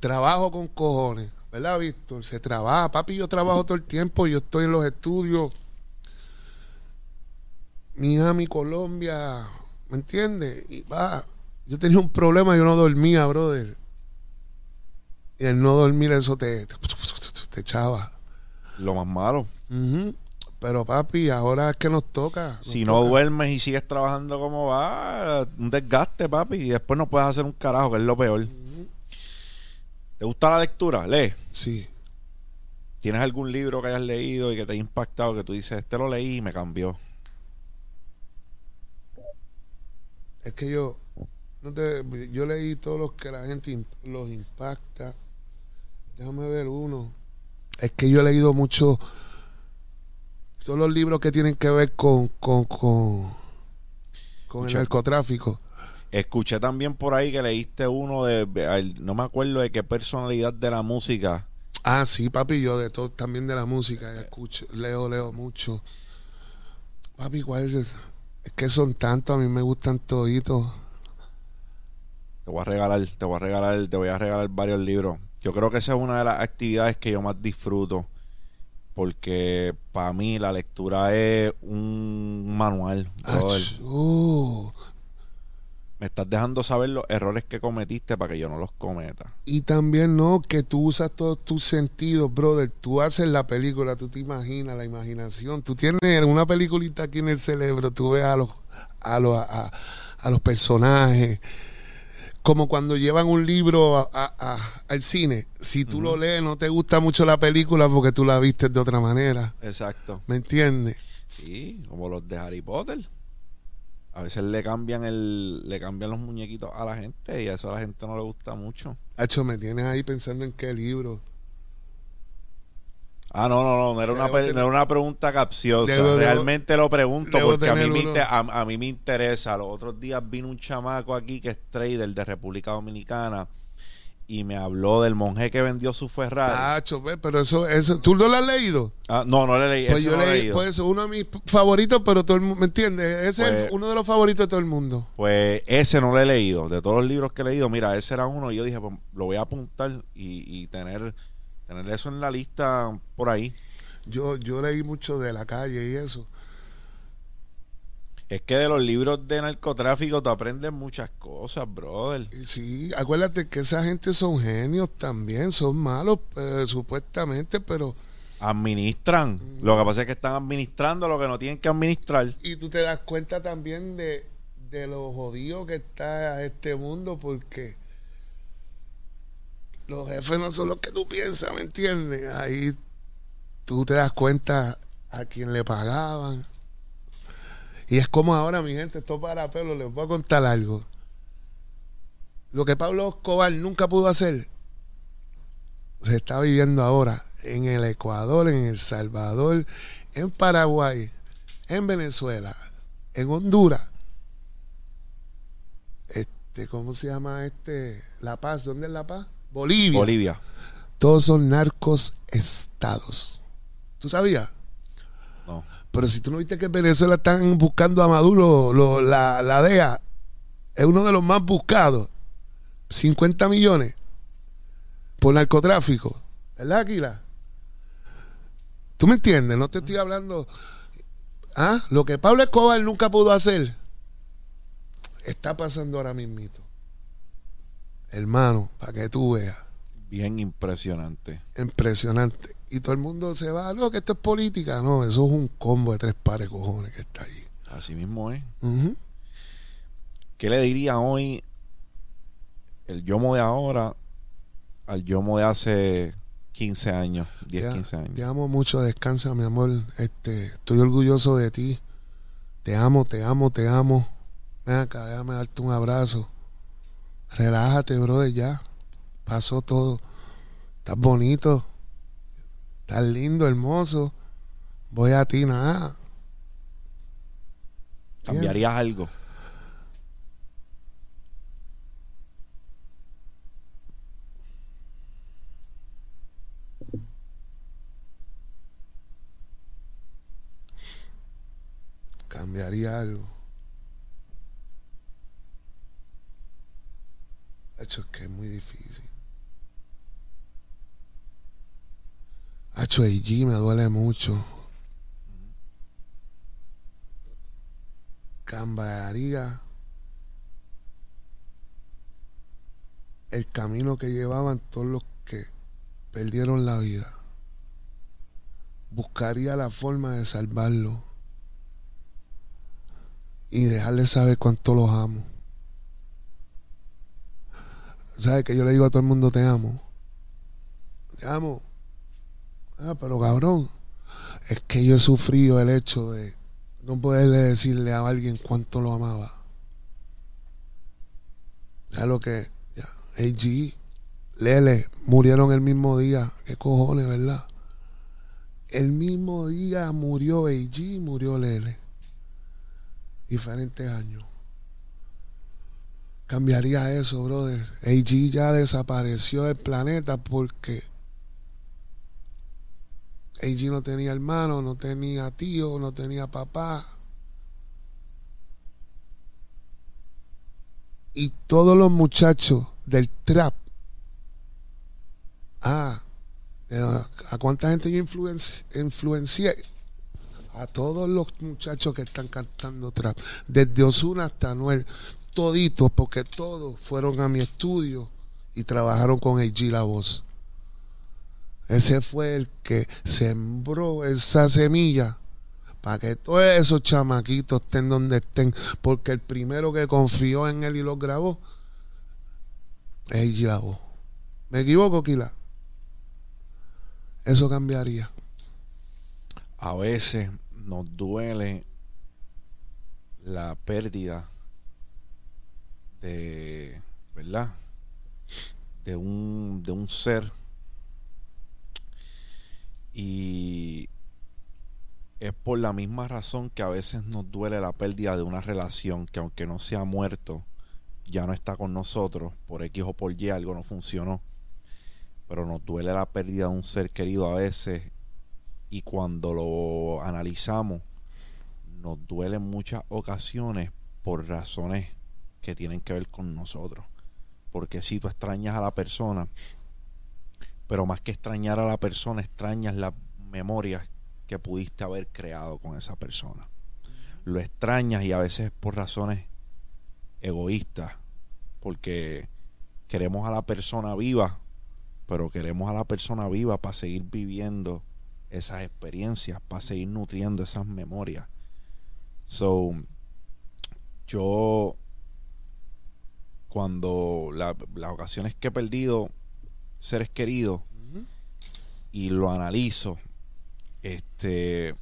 Trabajo con cojones. ¿verdad, Víctor? Se trabaja, papi, yo trabajo todo el tiempo, yo estoy en los estudios. Miami, Colombia, ¿me entiendes? Y va, yo tenía un problema, yo no dormía, brother. Y el no dormir, eso te, te, echaba. Lo más malo. Pero papi, ahora es que nos toca. si no duermes y sigues trabajando como va, un desgaste, papi, y después no puedes hacer un carajo, que es lo peor. ¿Te gusta la lectura? Lee. Sí. ¿Tienes algún libro que hayas leído y que te haya impactado que tú dices, este lo leí y me cambió? Es que yo no te, yo leí todos los que la gente los impacta. Déjame ver uno. Es que yo he leído mucho todos los libros que tienen que ver con con, con, con el narcotráfico. Escuché también por ahí que leíste uno de, no me acuerdo de qué personalidad de la música. Ah, sí, papi, yo de todo, también de la música, escucho, leo, leo mucho. Papi, ¿cuál es? Es que son tantos, a mí me gustan toditos. Te voy a regalar, te voy a regalar, te voy a regalar varios libros. Yo creo que esa es una de las actividades que yo más disfruto. Porque para mí la lectura es un manual. Oh, me estás dejando saber los errores que cometiste para que yo no los cometa. Y también, no, que tú usas todos tus sentidos, brother. Tú haces la película, tú te imaginas la imaginación. Tú tienes una peliculita aquí en el cerebro, tú ves a los, a los, a, los personajes. Como cuando llevan un libro al cine. Si tú lo lees, no te gusta mucho la película porque tú la viste de otra manera. Exacto. ¿Me entiendes? Sí, como los de Harry Potter a veces le cambian el le cambian los muñequitos a la gente y a eso a la gente no le gusta mucho. Hacho, me tienes ahí pensando en qué libro. Ah, no, no, no, no era, una, no era una pregunta capciosa. Realmente lo pregunto porque a mí, me, a, mí me interesa. Los otros días vino un chamaco aquí que es trader de República Dominicana y me habló del monje que vendió su Ferrari. Ah, ve, pero eso, eso, ¿tú no lo has leído? Ah, no, no lo leí. Pues yo no leí, leído. pues uno de mis favoritos, pero todo el mundo, ¿me entiendes? Ese es Pues- uno de los favoritos de todo el mundo. Pues ese no lo he leído. De todos los libros que he leído, mira, ese era uno. Y yo dije, pues lo voy a apuntar y, y tener, tener eso en la lista por ahí. Yo, yo leí mucho de la calle y eso. Es que de los libros de narcotráfico tú aprendes muchas cosas, brother. Sí, acuérdate que esa gente son genios también, son malos eh, supuestamente, pero... Administran. Lo que pasa es que están administrando lo que no tienen que administrar. Y tú te das cuenta también de, de lo jodido que está este mundo porque los jefes no son los que tú piensas, ¿me entiendes? Ahí tú te das cuenta a quién le pagaban. Y es como ahora, mi gente, esto para pelo, les voy a contar algo. Lo que Pablo Escobar nunca pudo hacer, se está viviendo ahora en el Ecuador, en El Salvador, en Paraguay, en Venezuela, en Honduras. Este, ¿cómo se llama este? La Paz, ¿dónde es La Paz? Bolivia. Bolivia. Todos son narcos estados. ¿Tú sabías? No. Pero si tú no viste que en Venezuela están buscando a Maduro, lo- la, la DEA es uno de los más buscados. 50 millones por narcotráfico. ¿Verdad, Aquila? ¿Tú me entiendes? No te estoy hablando. Ah, lo que Pablo Escobar nunca pudo hacer está pasando ahora mismito. Hermano, para que tú veas. Bien impresionante. Impresionante. Y todo el mundo se va, no, que esto es política. No, eso es un combo de tres pares de cojones que está ahí. Así mismo es. Ujú. ¿Qué le diría hoy el Yomo de ahora al Yomo de hace 15 años, 10, Te- 15 años? Te amo mucho, descansa, mi amor. Este, estoy orgulloso de ti. Te amo, te amo, te amo. Ven acá, déjame darte un abrazo. Relájate, brother, ya. Pasó todo. Estás bonito. Estás lindo, hermoso. Voy a ti, nada. ¿Cambiarías algo? cambiaría algo. Hacho, es que es muy difícil. Hacho, AG me duele mucho. Cambiaría el camino que llevaban todos los que perdieron la vida. Buscaría la forma de salvarlo y dejarles saber cuánto los amo. ¿Sabes que yo le digo a todo el mundo te amo? Te amo. Ah, pero cabrón, es que yo he sufrido el hecho de no poderle decirle a alguien cuánto lo amaba. Ya lo que, ya, AG, Lele, murieron el mismo día. ¿Qué cojones, verdad? El mismo día murió AG, murió Lele diferentes años. Cambiaría eso, brother. AG ya desapareció del planeta porque AG no tenía hermano, no tenía tío, no tenía papá. Y todos los muchachos del trap. Ah, eh, ¿a cuánta gente yo influenci- influencié? a todos los muchachos que están cantando trap, desde Osuna hasta Anuel, toditos, porque todos fueron a mi estudio y trabajaron con AG La Voz. Ese fue el que sembró esa semilla para que todos esos chamaquitos estén donde estén, porque el primero que confió en él y lo grabó es AG La Voz. ¿Me equivoco, Kila? Eso cambiaría. A veces nos duele la pérdida de, ¿verdad? De un, de un ser. Y es por la misma razón que a veces nos duele la pérdida de una relación que aunque no se ha muerto, ya no está con nosotros, por X o por Y algo no funcionó, pero nos duele la pérdida de un ser querido a veces y cuando lo analizamos, nos duele en muchas ocasiones por razones que tienen que ver con nosotros. Porque si tú extrañas a la persona, pero más que extrañar a la persona, extrañas las memorias que pudiste haber creado con esa persona. Lo extrañas y a veces por razones egoístas, porque queremos a la persona viva, pero queremos a la persona viva para seguir viviendo esas experiencias, para seguir nutriendo esas memorias. So, yo, cuando las ocasiones que he perdido seres queridos y lo analizo, este,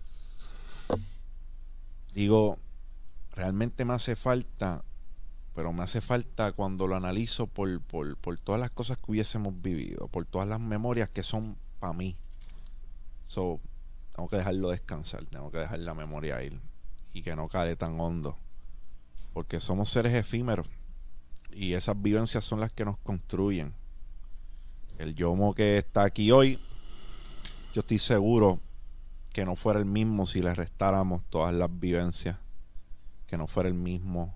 digo, realmente me hace falta, pero me hace falta cuando lo analizo por, por, por todas las cosas que hubiésemos vivido, por todas las memorias que son para mí. So, tengo que dejarlo descansar, tengo que dejar la memoria ir y que no cale tan hondo. Porque somos seres efímeros y esas vivencias son las que nos construyen. El Yomo que está aquí hoy, yo estoy seguro que no fuera el mismo si le restáramos todas las vivencias, que no fuera el mismo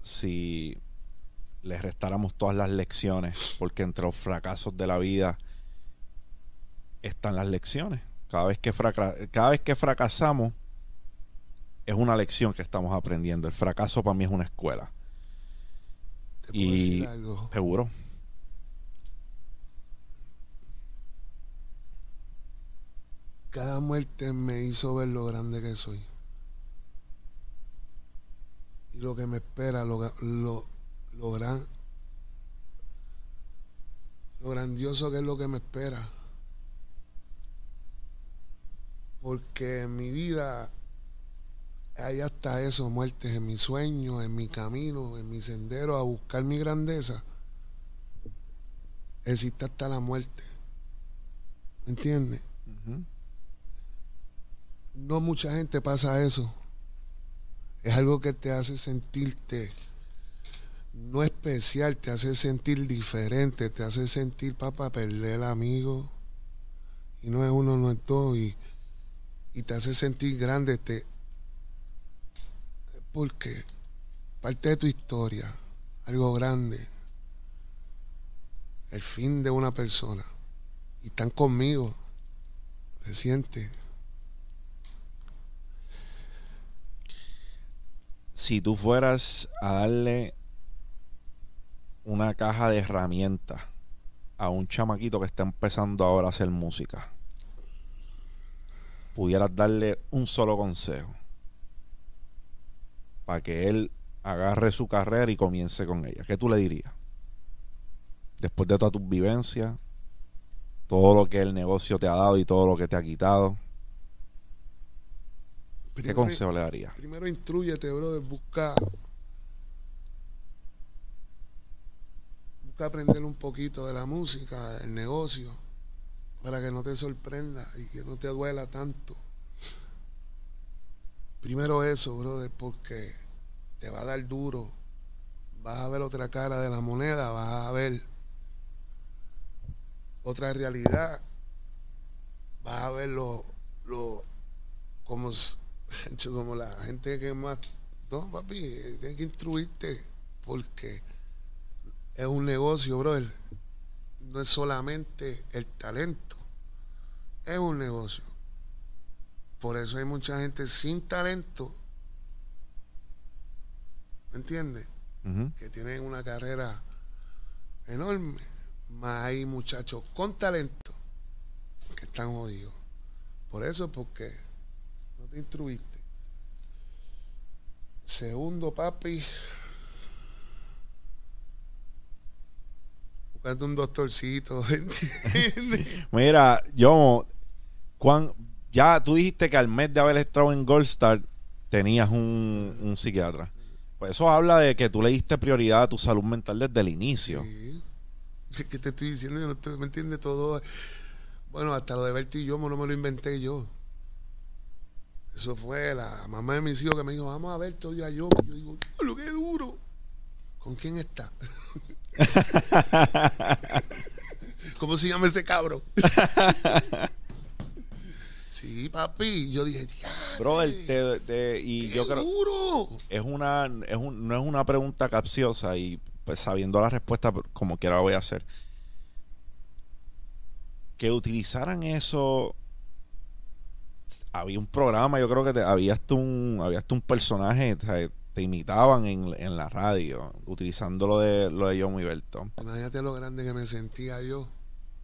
si le restáramos todas las lecciones, porque entre los fracasos de la vida están las lecciones. Cada vez que, cada vez que fracasamos es una lección que estamos aprendiendo. El fracaso para mí es una escuela. Y seguro. Cada muerte me hizo ver lo grande que soy. Y lo que me espera, lo, lo, lo gran lo grandioso que es lo que me espera. Porque en mi vida hay hasta eso, muertes en mi sueño, en mi camino, en mi sendero a buscar mi grandeza. Existe hasta la muerte. ¿Me entiendes? No mucha gente pasa eso. Es algo que te hace sentirte no especial, te hace sentir diferente, te hace sentir, papá, perder amigo. Y no es uno, no es todo. Y, y te hace sentir grande. Te, porque parte de tu historia, algo grande, el fin de una persona, y están conmigo, se siente. Si tú fueras a darle una caja de herramientas a un chamaquito que está empezando ahora a hacer música, pudieras darle un solo consejo para que él agarre su carrera y comience con ella? ¿Qué tú le dirías? Después de todas tus vivencias, todo lo que el negocio te ha dado y todo lo que te ha quitado. ¿Qué consejo le daría? Primero instruyete, brother, busca busca aprender un poquito de la música, del negocio, para que no te sorprenda y que no te duela tanto. Primero eso, brother, porque te va a dar duro. Vas a ver otra cara de la moneda, vas a ver otra realidad. Vas a ver lo, lo como, <laughs> como la gente que más. No, papi, tienes que instruirte porque es un negocio, brother. No es solamente el talento, es un negocio. Por eso hay mucha gente sin talento, ¿me entiendes? Que tienen una carrera enorme, más hay muchachos con talento que están jodidos. Por eso, porque no te instruiste. Segundo, papi, buscando un doctorcito, ¿entiendes? <laughs> Mira, yo, Juan, ya tú dijiste que al mes de haber estado en Gold Star tenías un, psiquiatra. Pues eso habla de que tú le diste prioridad a tu salud mental desde el inicio. Sí. <laughs> ¿Qué te estoy diciendo? Yo no me entiende todo. Bueno, hasta lo de verte y yo no me lo inventé yo. Eso fue la mamá de mis hijos que me dijo, vamos a ver todo yo. Yo digo, lo que duro. ¿Con quién está? <laughs> <laughs> ¿Cómo se llama ese cabrón? Sí, papi. Yo dije, Brother, te, te- y ¡Qué yo creo duro! es una es un- no es una pregunta capciosa y pues sabiendo la respuesta como quiera la voy a hacer que utilizaran eso había un programa yo creo que te, había hasta un había hasta un personaje o sea, te imitaban en, en la radio utilizando lo de lo de John Berto Imagínate lo grande que me sentía yo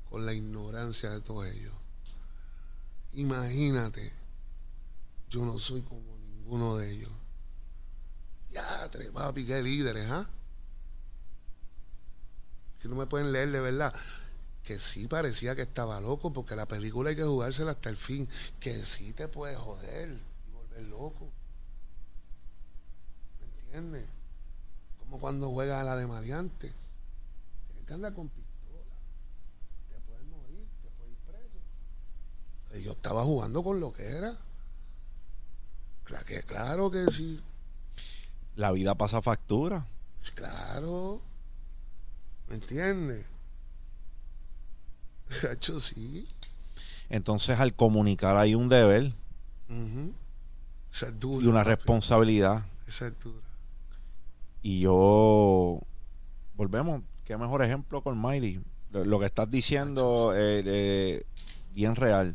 con la ignorancia de todos ellos. Imagínate, yo no soy como ninguno de ellos. Ya, tres papi, qué líderes, ¿ah? Que no me pueden leer de verdad. Que sí parecía que estaba loco, porque la película hay que jugársela hasta el fin. Que sí te puedes joder y volver loco. ¿Me entiendes? Como cuando juegas a la de Mariante. Te puedes morir, te puedes ir preso. Yo estaba jugando con lo que era. Claro que, claro que sí. la vida pasa factura Claro. ¿Me entiendes? <laughs> Hacho, sí. entonces al comunicar hay un deber. Esa es dura. y una papi. responsabilidad Esa es dura. Y yo, volvemos, qué mejor ejemplo con Miley. Lo, lo que estás diciendo eh, eh, bien real.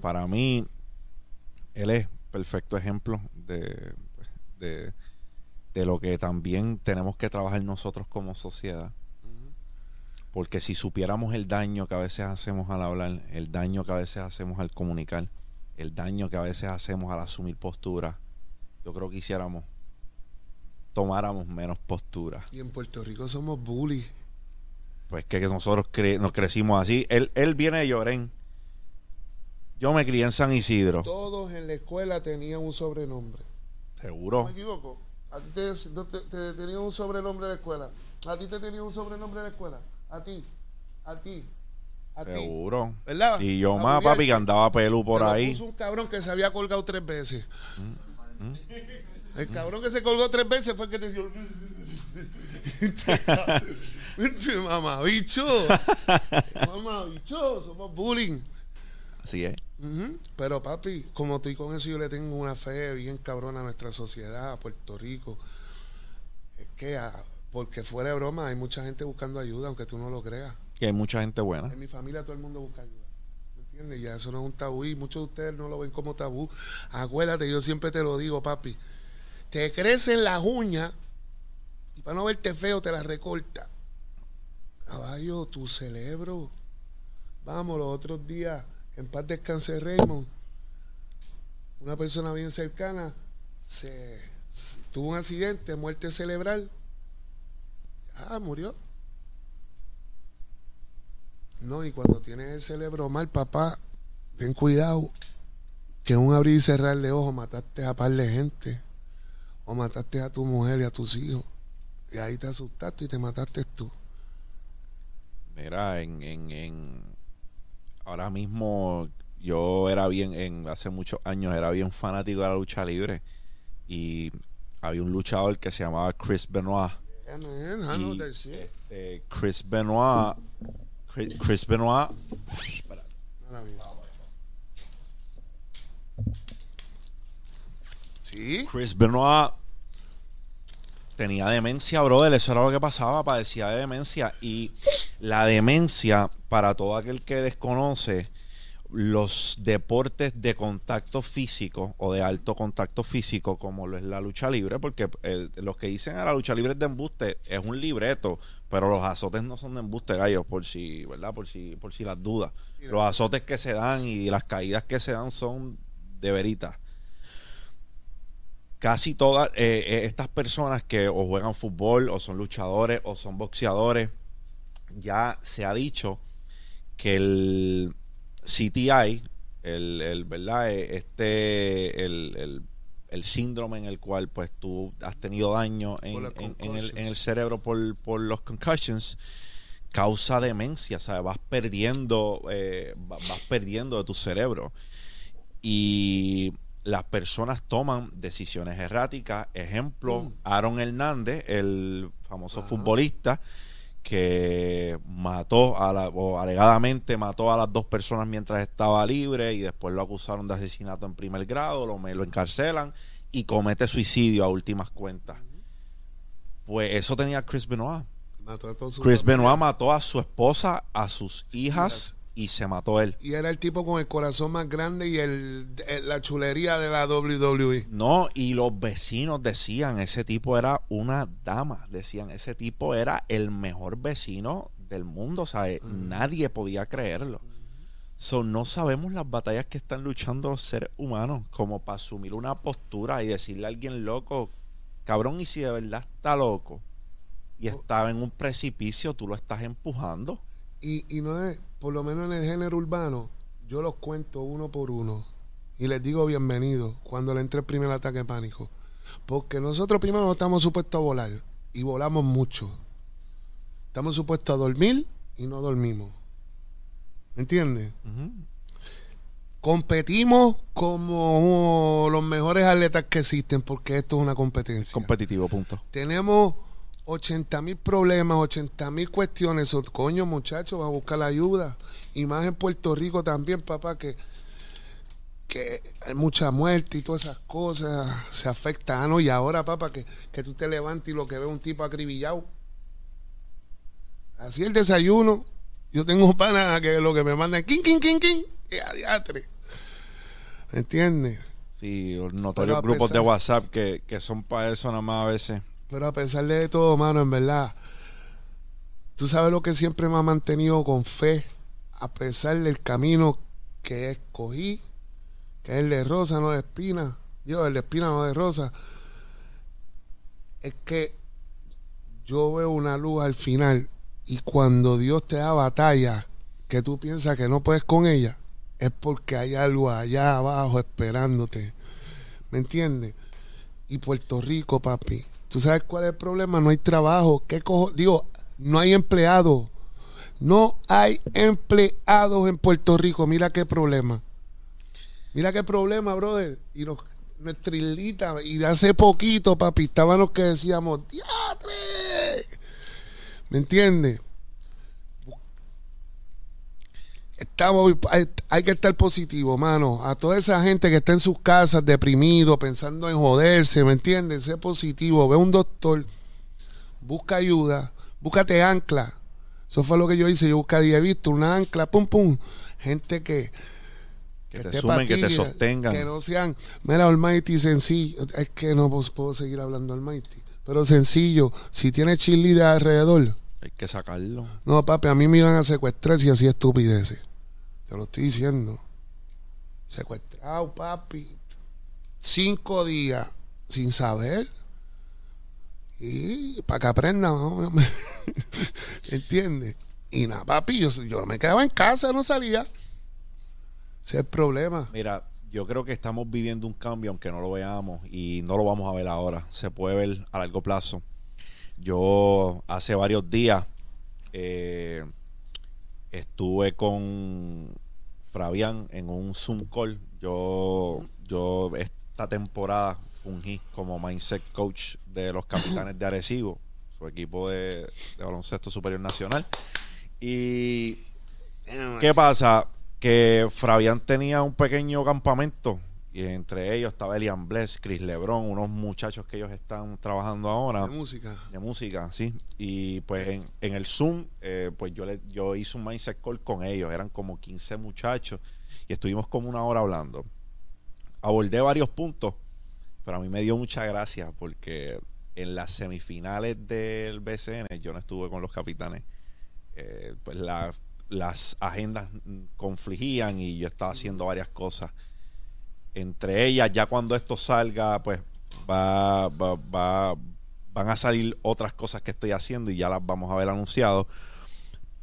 Para mí, él es perfecto ejemplo de, de, de lo que también tenemos que trabajar nosotros como sociedad. Porque si supiéramos el daño que a veces hacemos al hablar, el daño que a veces hacemos al comunicar, el daño que a veces hacemos al asumir postura, yo creo que hiciéramos, tomáramos menos postura. Y en Puerto Rico somos bullies. Pues que, que nosotros cre- nos crecimos así. Él, él viene de Llorén. Yo me crié en San Isidro. Todos en la escuela tenían un sobrenombre. ¿No Seguro. me equivoco? ¿A ti te, no te- te tenían un sobrenombre en la escuela? ¿A ti te tenían un sobrenombre en la escuela? ¿A ti? ¿A ti? ¿A ti? Seguro. ¿Verdad? Y yo más, papi, que andaba pelú por te ahí. puso un cabrón que se había colgado tres veces. Mm, El cabrón que se colgó tres veces fue el que te dio. <laughs> Mamabicho. <laughs> Mamabicho. Somos bullying. Así es. Pero papi, como estoy con eso, yo le tengo una fe bien cabrona a nuestra sociedad, a Puerto Rico. Es que, ah, porque fuera de broma, hay mucha gente buscando ayuda, aunque tú no lo creas. Y hay mucha gente buena. En mi familia todo el mundo busca ayuda. ¿Me entiendes? Ya eso no es un tabú y muchos de ustedes no lo ven como tabú. Acuérdate, yo siempre te lo digo, papi. Te crecen las uñas y para no verte feo te las recorta. Caballo, tu cerebro. Vamos, los otros días, en paz descanse Raymond, una persona bien cercana tuvo un accidente, muerte cerebral. Ah, murió. No, y cuando tienes el cerebro mal, papá, ten cuidado. Que un abrir y cerrar de ojos mataste a par de gente. O mataste a tu mujer y a tus hijos. Y ahí te asustaste y te mataste tú. Mira, en, en ahora mismo yo era bien, en hace muchos años era bien fanático de la lucha libre y había un luchador que se llamaba Chris Benoit. Yeah, man, I know Y, este, Chris Benoit, Chris, Chris Benoit. Sí. Chris Benoit tenía demencia, brother. Eso era lo que pasaba, padecía de demencia. Y la demencia, para todo aquel que desconoce, los deportes de contacto físico o de alto contacto físico, como lo es la lucha libre, porque eh, los que dicen a la lucha libre es de embuste, es un libreto, pero los azotes no son de embuste, gallos, por si, ¿verdad? Por si, por si las dudas. Los azotes que se dan y las caídas que se dan son de veritas casi todas eh, eh, estas personas que o juegan fútbol o son luchadores o son boxeadores, ya se ha dicho que el CTI, el, el ¿verdad? Eh, Este, el, el, el síndrome en el cual pues tú has tenido daño en, en- en el, en el cerebro por, por los concussions, causa demencia, ¿sabes? Vas perdiendo, eh, va- vas perdiendo de tu cerebro. Y las personas toman decisiones erráticas. Ejemplo, Mm. Aaron Hernández, el famoso Ajá. futbolista que mató a la, o alegadamente mató a las dos personas mientras estaba libre y después lo acusaron de asesinato en primer grado, lo, me- lo encarcelan y comete suicidio a últimas cuentas. Pues eso tenía Chris Benoit. Mató a Chris. Benoit mató a su esposa, a sus hijas y se mató él. Y era el tipo con el corazón más grande y el, el- la chulería de la. WWE. No, y los vecinos decían, ese tipo era una dama, decían, ese tipo era el mejor vecino del mundo, o sea, eh, nadie podía creerlo. So, no sabemos las batallas que están luchando los seres humanos, como para asumir una postura y decirle a alguien loco, cabrón, y si de verdad está loco y estaba en un precipicio, tú lo estás empujando. Y, y no es, por lo menos en el género urbano, yo los cuento uno por uno. Y les digo bienvenido cuando le entre el primer ataque de pánico. Porque nosotros primero no estamos supuestos a volar. Y volamos mucho. Estamos supuestos a dormir y no dormimos. ¿Me entiendes? Competimos como los mejores atletas que existen porque esto es una competencia. Competitivo, punto. Tenemos 80 mil problemas, 80 mil cuestiones. O, coño, muchachos, va a buscar la ayuda. Y más en Puerto Rico también, papá, que, que hay mucha muerte y todas esas cosas. Se afecta. Ah, no, y ahora, papá, que, que tú te levantes y lo que ves un tipo acribillado. Así el desayuno. Yo tengo <laughs> pana que lo que me mandan, king, king, king, king. Y adiatre. ¿Me entiendes? Sí, notorios grupos de WhatsApp que, que son para eso nada más a veces. Pero a pesar de todo, mano, en verdad, tú sabes lo que siempre me ha mantenido con fe, a pesar del camino que escogí, que es el de rosa, no de espina. Yo, el de espina, no de rosa. Es que yo veo una luz al final y cuando Dios te da batalla que tú piensas que no puedes con ella, es porque hay algo allá abajo esperándote. ¿Me entiendes? Y Puerto Rico, papi. ¿Tú sabes cuál es el problema? No hay trabajo. ¿Qué cojo? Digo, no hay empleados. No hay empleados en Puerto Rico. Mira qué problema. Mira qué problema, brother. Y los, nuestra islita, y de hace poquito, papi, estaban los que decíamos, ¡diatre! ¿Me entiendes? Estamos, hay, hay que estar positivo, mano. A toda esa gente que está en sus casas deprimido, pensando en joderse, ¿me entiendes? Sé positivo, ve un doctor, busca ayuda, búscate ancla. Eso fue lo que yo hice. Yo busqué, he visto una ancla, pum, pum. Gente que, Que te sumen, que te sostengan. Que no sean, mira, Almighty, sencillo. Es que no puedo, puedo seguir hablando Almighty. Pero sencillo, si tiene chili alrededor, Hay que sacarlo. no, papi, a mí me iban a secuestrar si hacía estupideces. Te lo estoy diciendo. Secuestrado, papi. Cinco días sin saber. Y para que aprenda, ¿no? <laughs> ¿entiendes? Y nada, papi, yo, yo me quedaba en casa, no salía. Ese es el problema. Mira, yo creo que estamos viviendo un cambio, aunque no lo veamos y no lo vamos a ver ahora. Se puede ver a largo plazo. Yo hace varios días eh, estuve con Fabián en un Zoom call. Yo, yo esta temporada fungí como mindset coach de los capitanes de Arecibo, su equipo de, de baloncesto superior nacional. Y ¿Qué pasa? Que Fabián tenía un pequeño campamento y entre ellos estaba Elian Bless, Chris Lebron, unos muchachos que ellos están trabajando ahora De música. de música, sí. Y pues en, en el Zoom, eh, pues yo le, yo hice un mindset call con ellos, eran como 15 muchachos y estuvimos como una hora hablando. Abordé varios puntos, pero a mí me dio mucha gracia porque en las semifinales del BCN yo no estuve con los capitanes. Eh, pues la- las agendas confligían y yo estaba haciendo varias cosas. Entre ellas, ya cuando esto salga, pues va, va, va- van a salir otras cosas que estoy haciendo y ya las vamos a ver anunciado.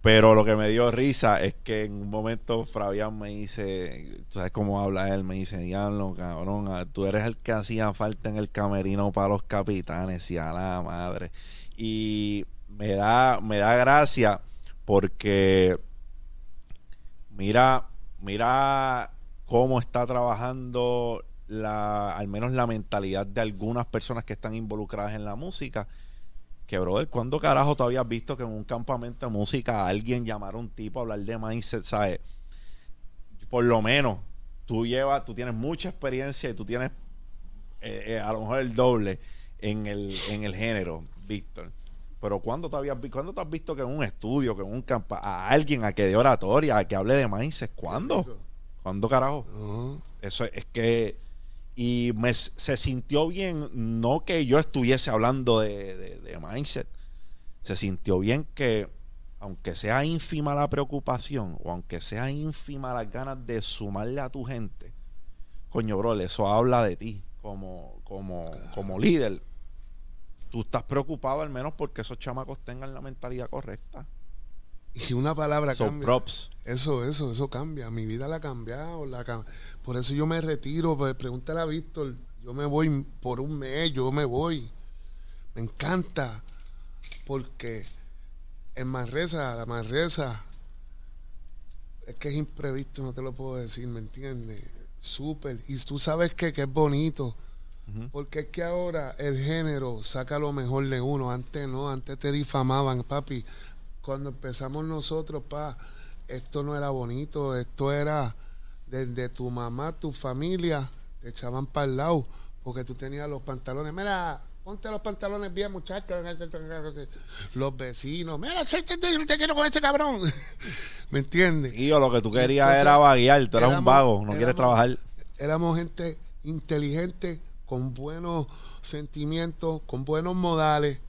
Pero lo que me dio risa es que en un momento Fabián me dice, ¿tú sabes cómo habla él? Me dice, diablo, cabrón, ah, tú eres el que hacía falta en el camerino para los capitanes y a la madre. Y me da, me da gracia porque mira, mira cómo está trabajando la, al menos la mentalidad de algunas personas que están involucradas en la música. Que, brother, ¿cuándo carajo tú habías visto que en un campamento de música alguien llamara a un tipo a hablar de mindset, ¿sabes? Por lo menos, tú llevas, tú tienes mucha experiencia y tú tienes eh, eh, a lo mejor el doble en el, en el género, Víctor. Pero ¿cuándo te, habías, ¿cuándo te has visto que en un estudio, que en un campo, a alguien a que de oratoria, a que hable de mindset? ¿Cuándo? ¿Cuándo carajo? Eso es que. Y me, se sintió bien, no que yo estuviese hablando de, de- de mindset. Se sintió bien que, aunque sea ínfima la preocupación, o aunque sea ínfima las ganas de sumarle a tu gente, coño, bro, eso habla de ti como, como, como líder. Tú estás preocupado al menos porque esos chamacos tengan la mentalidad correcta. <laughs> Y una palabra So cambia. props. Eso, eso, eso cambia. Mi vida la ha cambiado. La cam- Por eso yo me retiro. Pues, pregúntale a Víctor. Yo me voy por un mes, yo me voy. Me encanta. Porque en Manresa, la Manresa, es que es imprevisto, no te lo puedo decir, ¿me entiendes? Súper. Y tú sabes que, que es bonito. Porque es que ahora el género saca lo mejor de uno. Antes no, antes te difamaban, papi. Cuando empezamos nosotros, pa, esto no era bonito, esto era desde tu mamá, tu familia, te echaban para el lado, porque tú tenías los pantalones. Mira, ponte los pantalones bien, muchachos. Los vecinos, mira, te, quiero con ese cabrón. <laughs> ¿Me entiendes? Y yo lo que tú querías Entonces, era vaguear, tú eras un éramos- vago, no quieres trabajar. éramos gente inteligente, con buenos sentimientos, con buenos modales,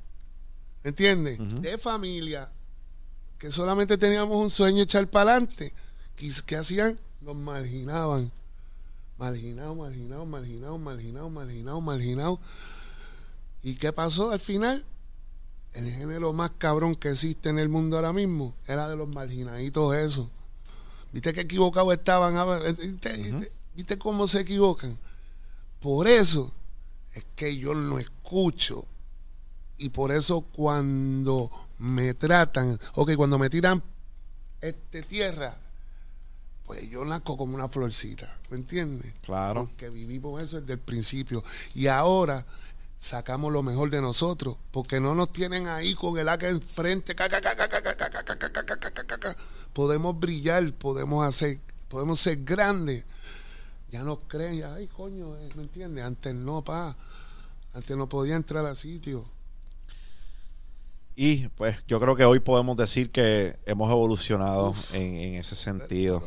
¿me entiendes? De familia, que solamente teníamos un sueño echar para adelante. ¿Qué, qué hacían? Nos marginaban. Marginados, marginados, marginados, marginados, marginados, marginados. ¿Y qué pasó al final? El género más cabrón que existe en el mundo ahora mismo era de los marginaditos esos. ¿Viste qué equivocados estaban? Ah, ¿Viste, Ujú. viste- viste cómo se equivocan? Por eso es que yo no escucho. Y por eso cuando me tratan, ok, cuando me tiran este, tierra, pues yo nazco como una florcita, ¿me entiendes? Claro. Porque vivimos eso desde el principio. Y ahora sacamos lo mejor de nosotros, porque no nos tienen ahí con el AK enfrente. Podemos brillar, podemos hacer, podemos ser grandes. Ya nos creen, ay coño, ¿me entiendes? Antes no, pa. Antes no podía entrar a sitio. Y pues yo creo que hoy podemos decir que hemos evolucionado en, en ese sentido.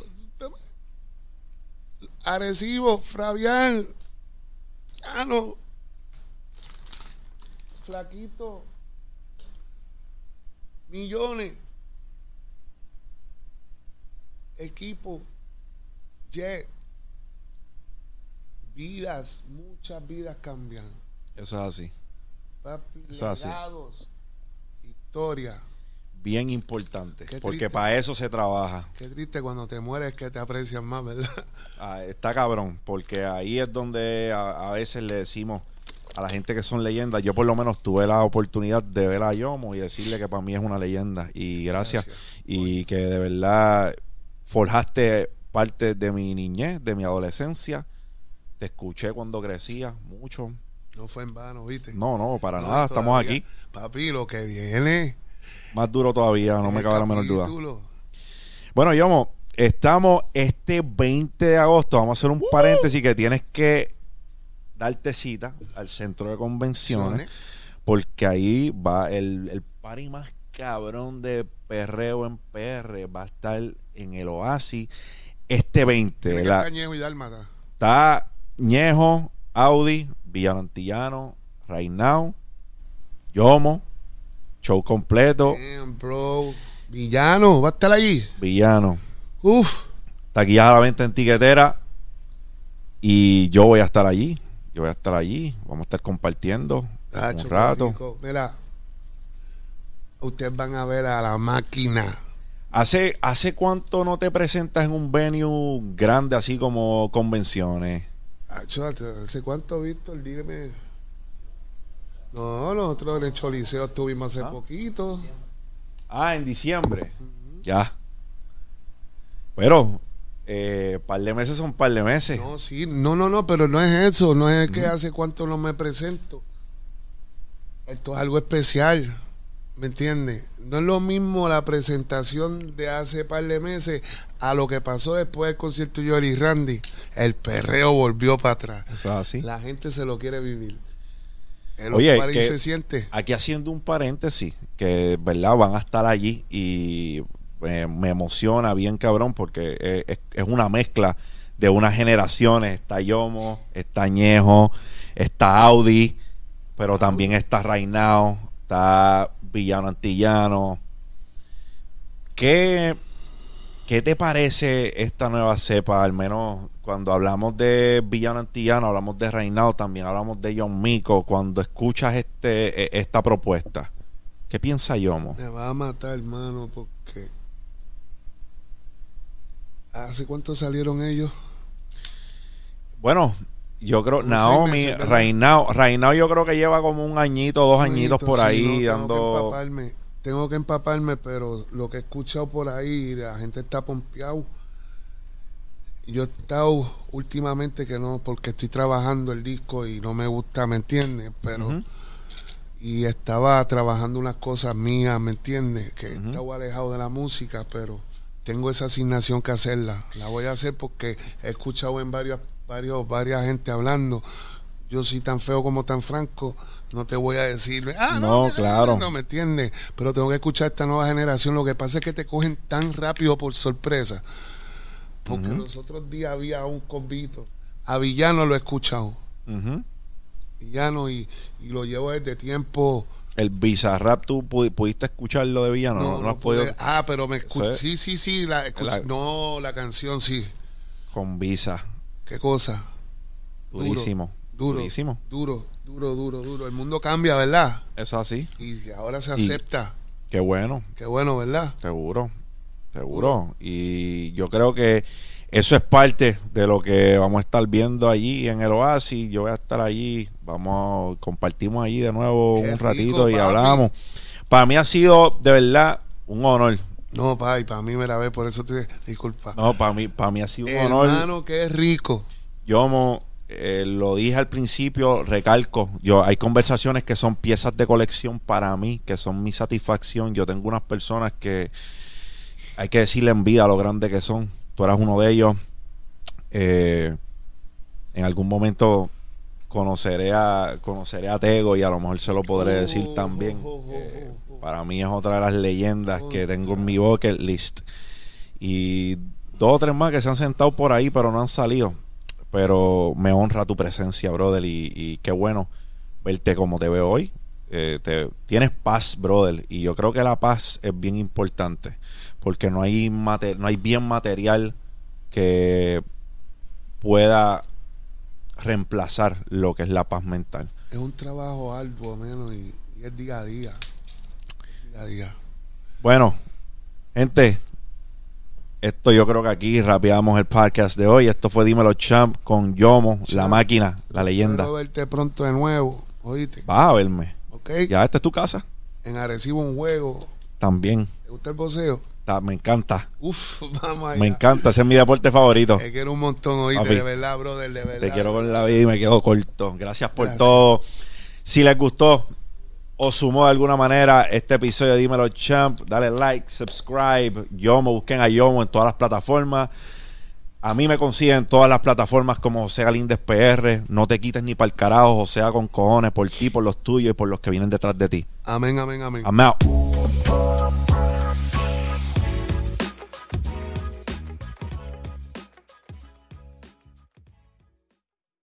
Arecibo, Fabián, Llano, Flaquito, millones, equipo, jet, vidas, muchas vidas cambian. Eso es así. Papi, Eso es así. legados, historia. Bien importante. Qué porque triste. para eso se trabaja. Qué triste cuando te mueres que te aprecian más, ¿verdad? <laughs> Ah, está cabrón. Porque ahí es donde a, a veces le decimos a la gente que son leyendas. Yo por lo menos tuve la oportunidad de ver a Yomo y decirle que para mí es una leyenda. Y gracias. Gracias. Y que de verdad forjaste parte de mi niñez, de mi adolescencia. Te escuché cuando crecía mucho. No fue en vano, ¿viste? No, no, para No, nada. Estamos aquí. Papi, lo que viene. Más duro todavía, no me cabe la menor duda. Bueno, Yomo, estamos este 20 de agosto. Vamos a hacer un paréntesis que tienes que darte cita al centro de convenciones. Porque ahí va el, el party más cabrón de perreo en PR. Va a estar en el Oasis este 20. Tiene que ¿verdad? estar Ñejo y Dálmata. Está Ñejo, Audi, Villano Antillano, Right Now, Yomo, show completo, Damn, bro. Villano, va a estar allí. Villano. Uf. Taquillas a la venta en tiquetera. Y yo voy a estar allí. Yo voy a estar allí. Vamos a estar compartiendo un rato. rico. Mira, ustedes van a ver a la máquina. ¿Hace, ¿Hace cuánto no te presentas en un venue grande así como convenciones? Tacho, ¿hace cuánto, Víctor? Dígame. No, nosotros en el Choliseo estuvimos hace Ah. poquito. Ah, en diciembre. Ya. Pero eh, par de meses son par de meses. No, sí, no, no, no, pero no es eso, no es que hace cuánto no me presento. Esto es algo especial, ¿me entiendes? No es lo mismo la presentación de hace par de meses a lo que pasó después del concierto de Randy. El perreo volvió para atrás. Eso es así. La gente se lo quiere vivir. El Oye, Oye, que- se siente. Aquí haciendo un paréntesis, que verdad van a estar allí y eh, me emociona bien cabrón porque eh, es, es una mezcla de unas generaciones. Está Yomo, está Ñejo, está Audi, pero también está Reinao, está Villano Antillano. ¿Qué, ¿Qué te parece esta nueva cepa? Al menos cuando hablamos de Villano Antillano, hablamos de Reinao, también hablamos de John Mico. Cuando escuchas este, e- esta propuesta, ¿qué piensa Yomo? Me va a matar, hermano, porque. ¿Hace cuánto salieron ellos? Bueno, yo creo, Como Naomi. Reinao, Reinao yo creo que lleva como un añito, dos añitos por Sí, ahí no, Tengo que dando... empaparme, tengo que empaparme, pero lo que he escuchado por ahí, la gente está pompeado. Yo he estado últimamente que no, porque estoy trabajando el disco y no me gusta, ¿me entiendes? Pero, y estaba trabajando unas cosas mías, ¿me entiendes? Que Ujú. estaba alejado de la música, pero tengo esa asignación que hacerla. La voy a hacer porque he escuchado en varios, varios, varias gente hablando. Yo soy tan feo como tan franco, no te voy a decir, ah, no, No, claro. no me entiendes, pero tengo que escuchar esta nueva generación. Lo que pasa es que te cogen tan rápido por sorpresa, porque Ujú. los otros días había un convito, a Villano lo he escuchado, Ujú. Villano, y, y lo llevo desde tiempo. El Bizarrap, ¿tú pu- pudiste escucharlo de Villano? No, no, has pude- podido Ah, pero me escuché. es- Sí, sí, sí, la escuché- La- No, la canción sí. con Visa. Qué cosa. Durísimo. Duro. Durísimo. Duro, duro, duro, duro. El mundo cambia, ¿verdad? Eso así. Y ahora se Y- acepta. Qué bueno. Qué bueno, ¿verdad? Seguro, seguro. Y yo creo que eso es parte de lo que vamos a estar viendo allí en el Oasis. Yo voy a estar allí, vamos, compartimos allí de nuevo Qué un ratito rico, y papi. hablamos. Para mí ha sido de verdad un honor. No, pa, y para mí me la ve, por eso te disculpa. No, para mí, para mí ha sido un honor. Hermano, qué rico. Yo mo- eh, lo dije al principio, recalco, yo hay conversaciones que son piezas de colección para mí, que son mi satisfacción. Yo tengo unas personas que hay que decirle en vida lo grande que son. Tú eras uno de ellos. Eh, en algún momento conoceré a conoceré a Tego y a lo mejor se lo podré decir Oh, también. oh, oh, Eh, oh, oh. Para mí es otra de las leyendas Oh, que tengo en mi bucket list. Y dos o tres más que se han sentado por ahí, pero no han salido. Pero me honra tu presencia, brother. Y, y qué bueno verte como te veo hoy. Eh, te- tienes paz, brother. Y yo creo que la paz es bien importante. Porque no hay, mate- no hay bien material que pueda reemplazar lo que es la paz mental. Es un trabajo arduo, menos, y, y es día a día. Bueno, gente, esto yo creo que aquí rapeamos el podcast de hoy. Esto fue Dímelo Champ con Yomo, la máquina, la leyenda. Espero verte pronto de nuevo, oíste. Vas a verme. ¿Ok? Ya esta es tu casa. En Arecibo un juego. También. ¿Te gusta el boxeo? Ta- me encanta. Uf, <laughs> vamos allá. Me encanta. Ese es mi deporte favorito. Te quiero un montón, oíste, Papi. de verdad, brother, de verdad. Te quiero con la vida y me quedo corto. Gracias por Gracias. todo. Si les gustó o sumó de alguna manera este episodio de Dímelo Champ, dale like, subscribe. Yomo, busquen a Yomo en todas las plataformas. A mí me consiguen en todas las plataformas como José Galíndez PR. No te quites ni para el carajo, José con cojones por ti, por los tuyos y por los que vienen detrás de ti. Amén, amén, amén. I'm out.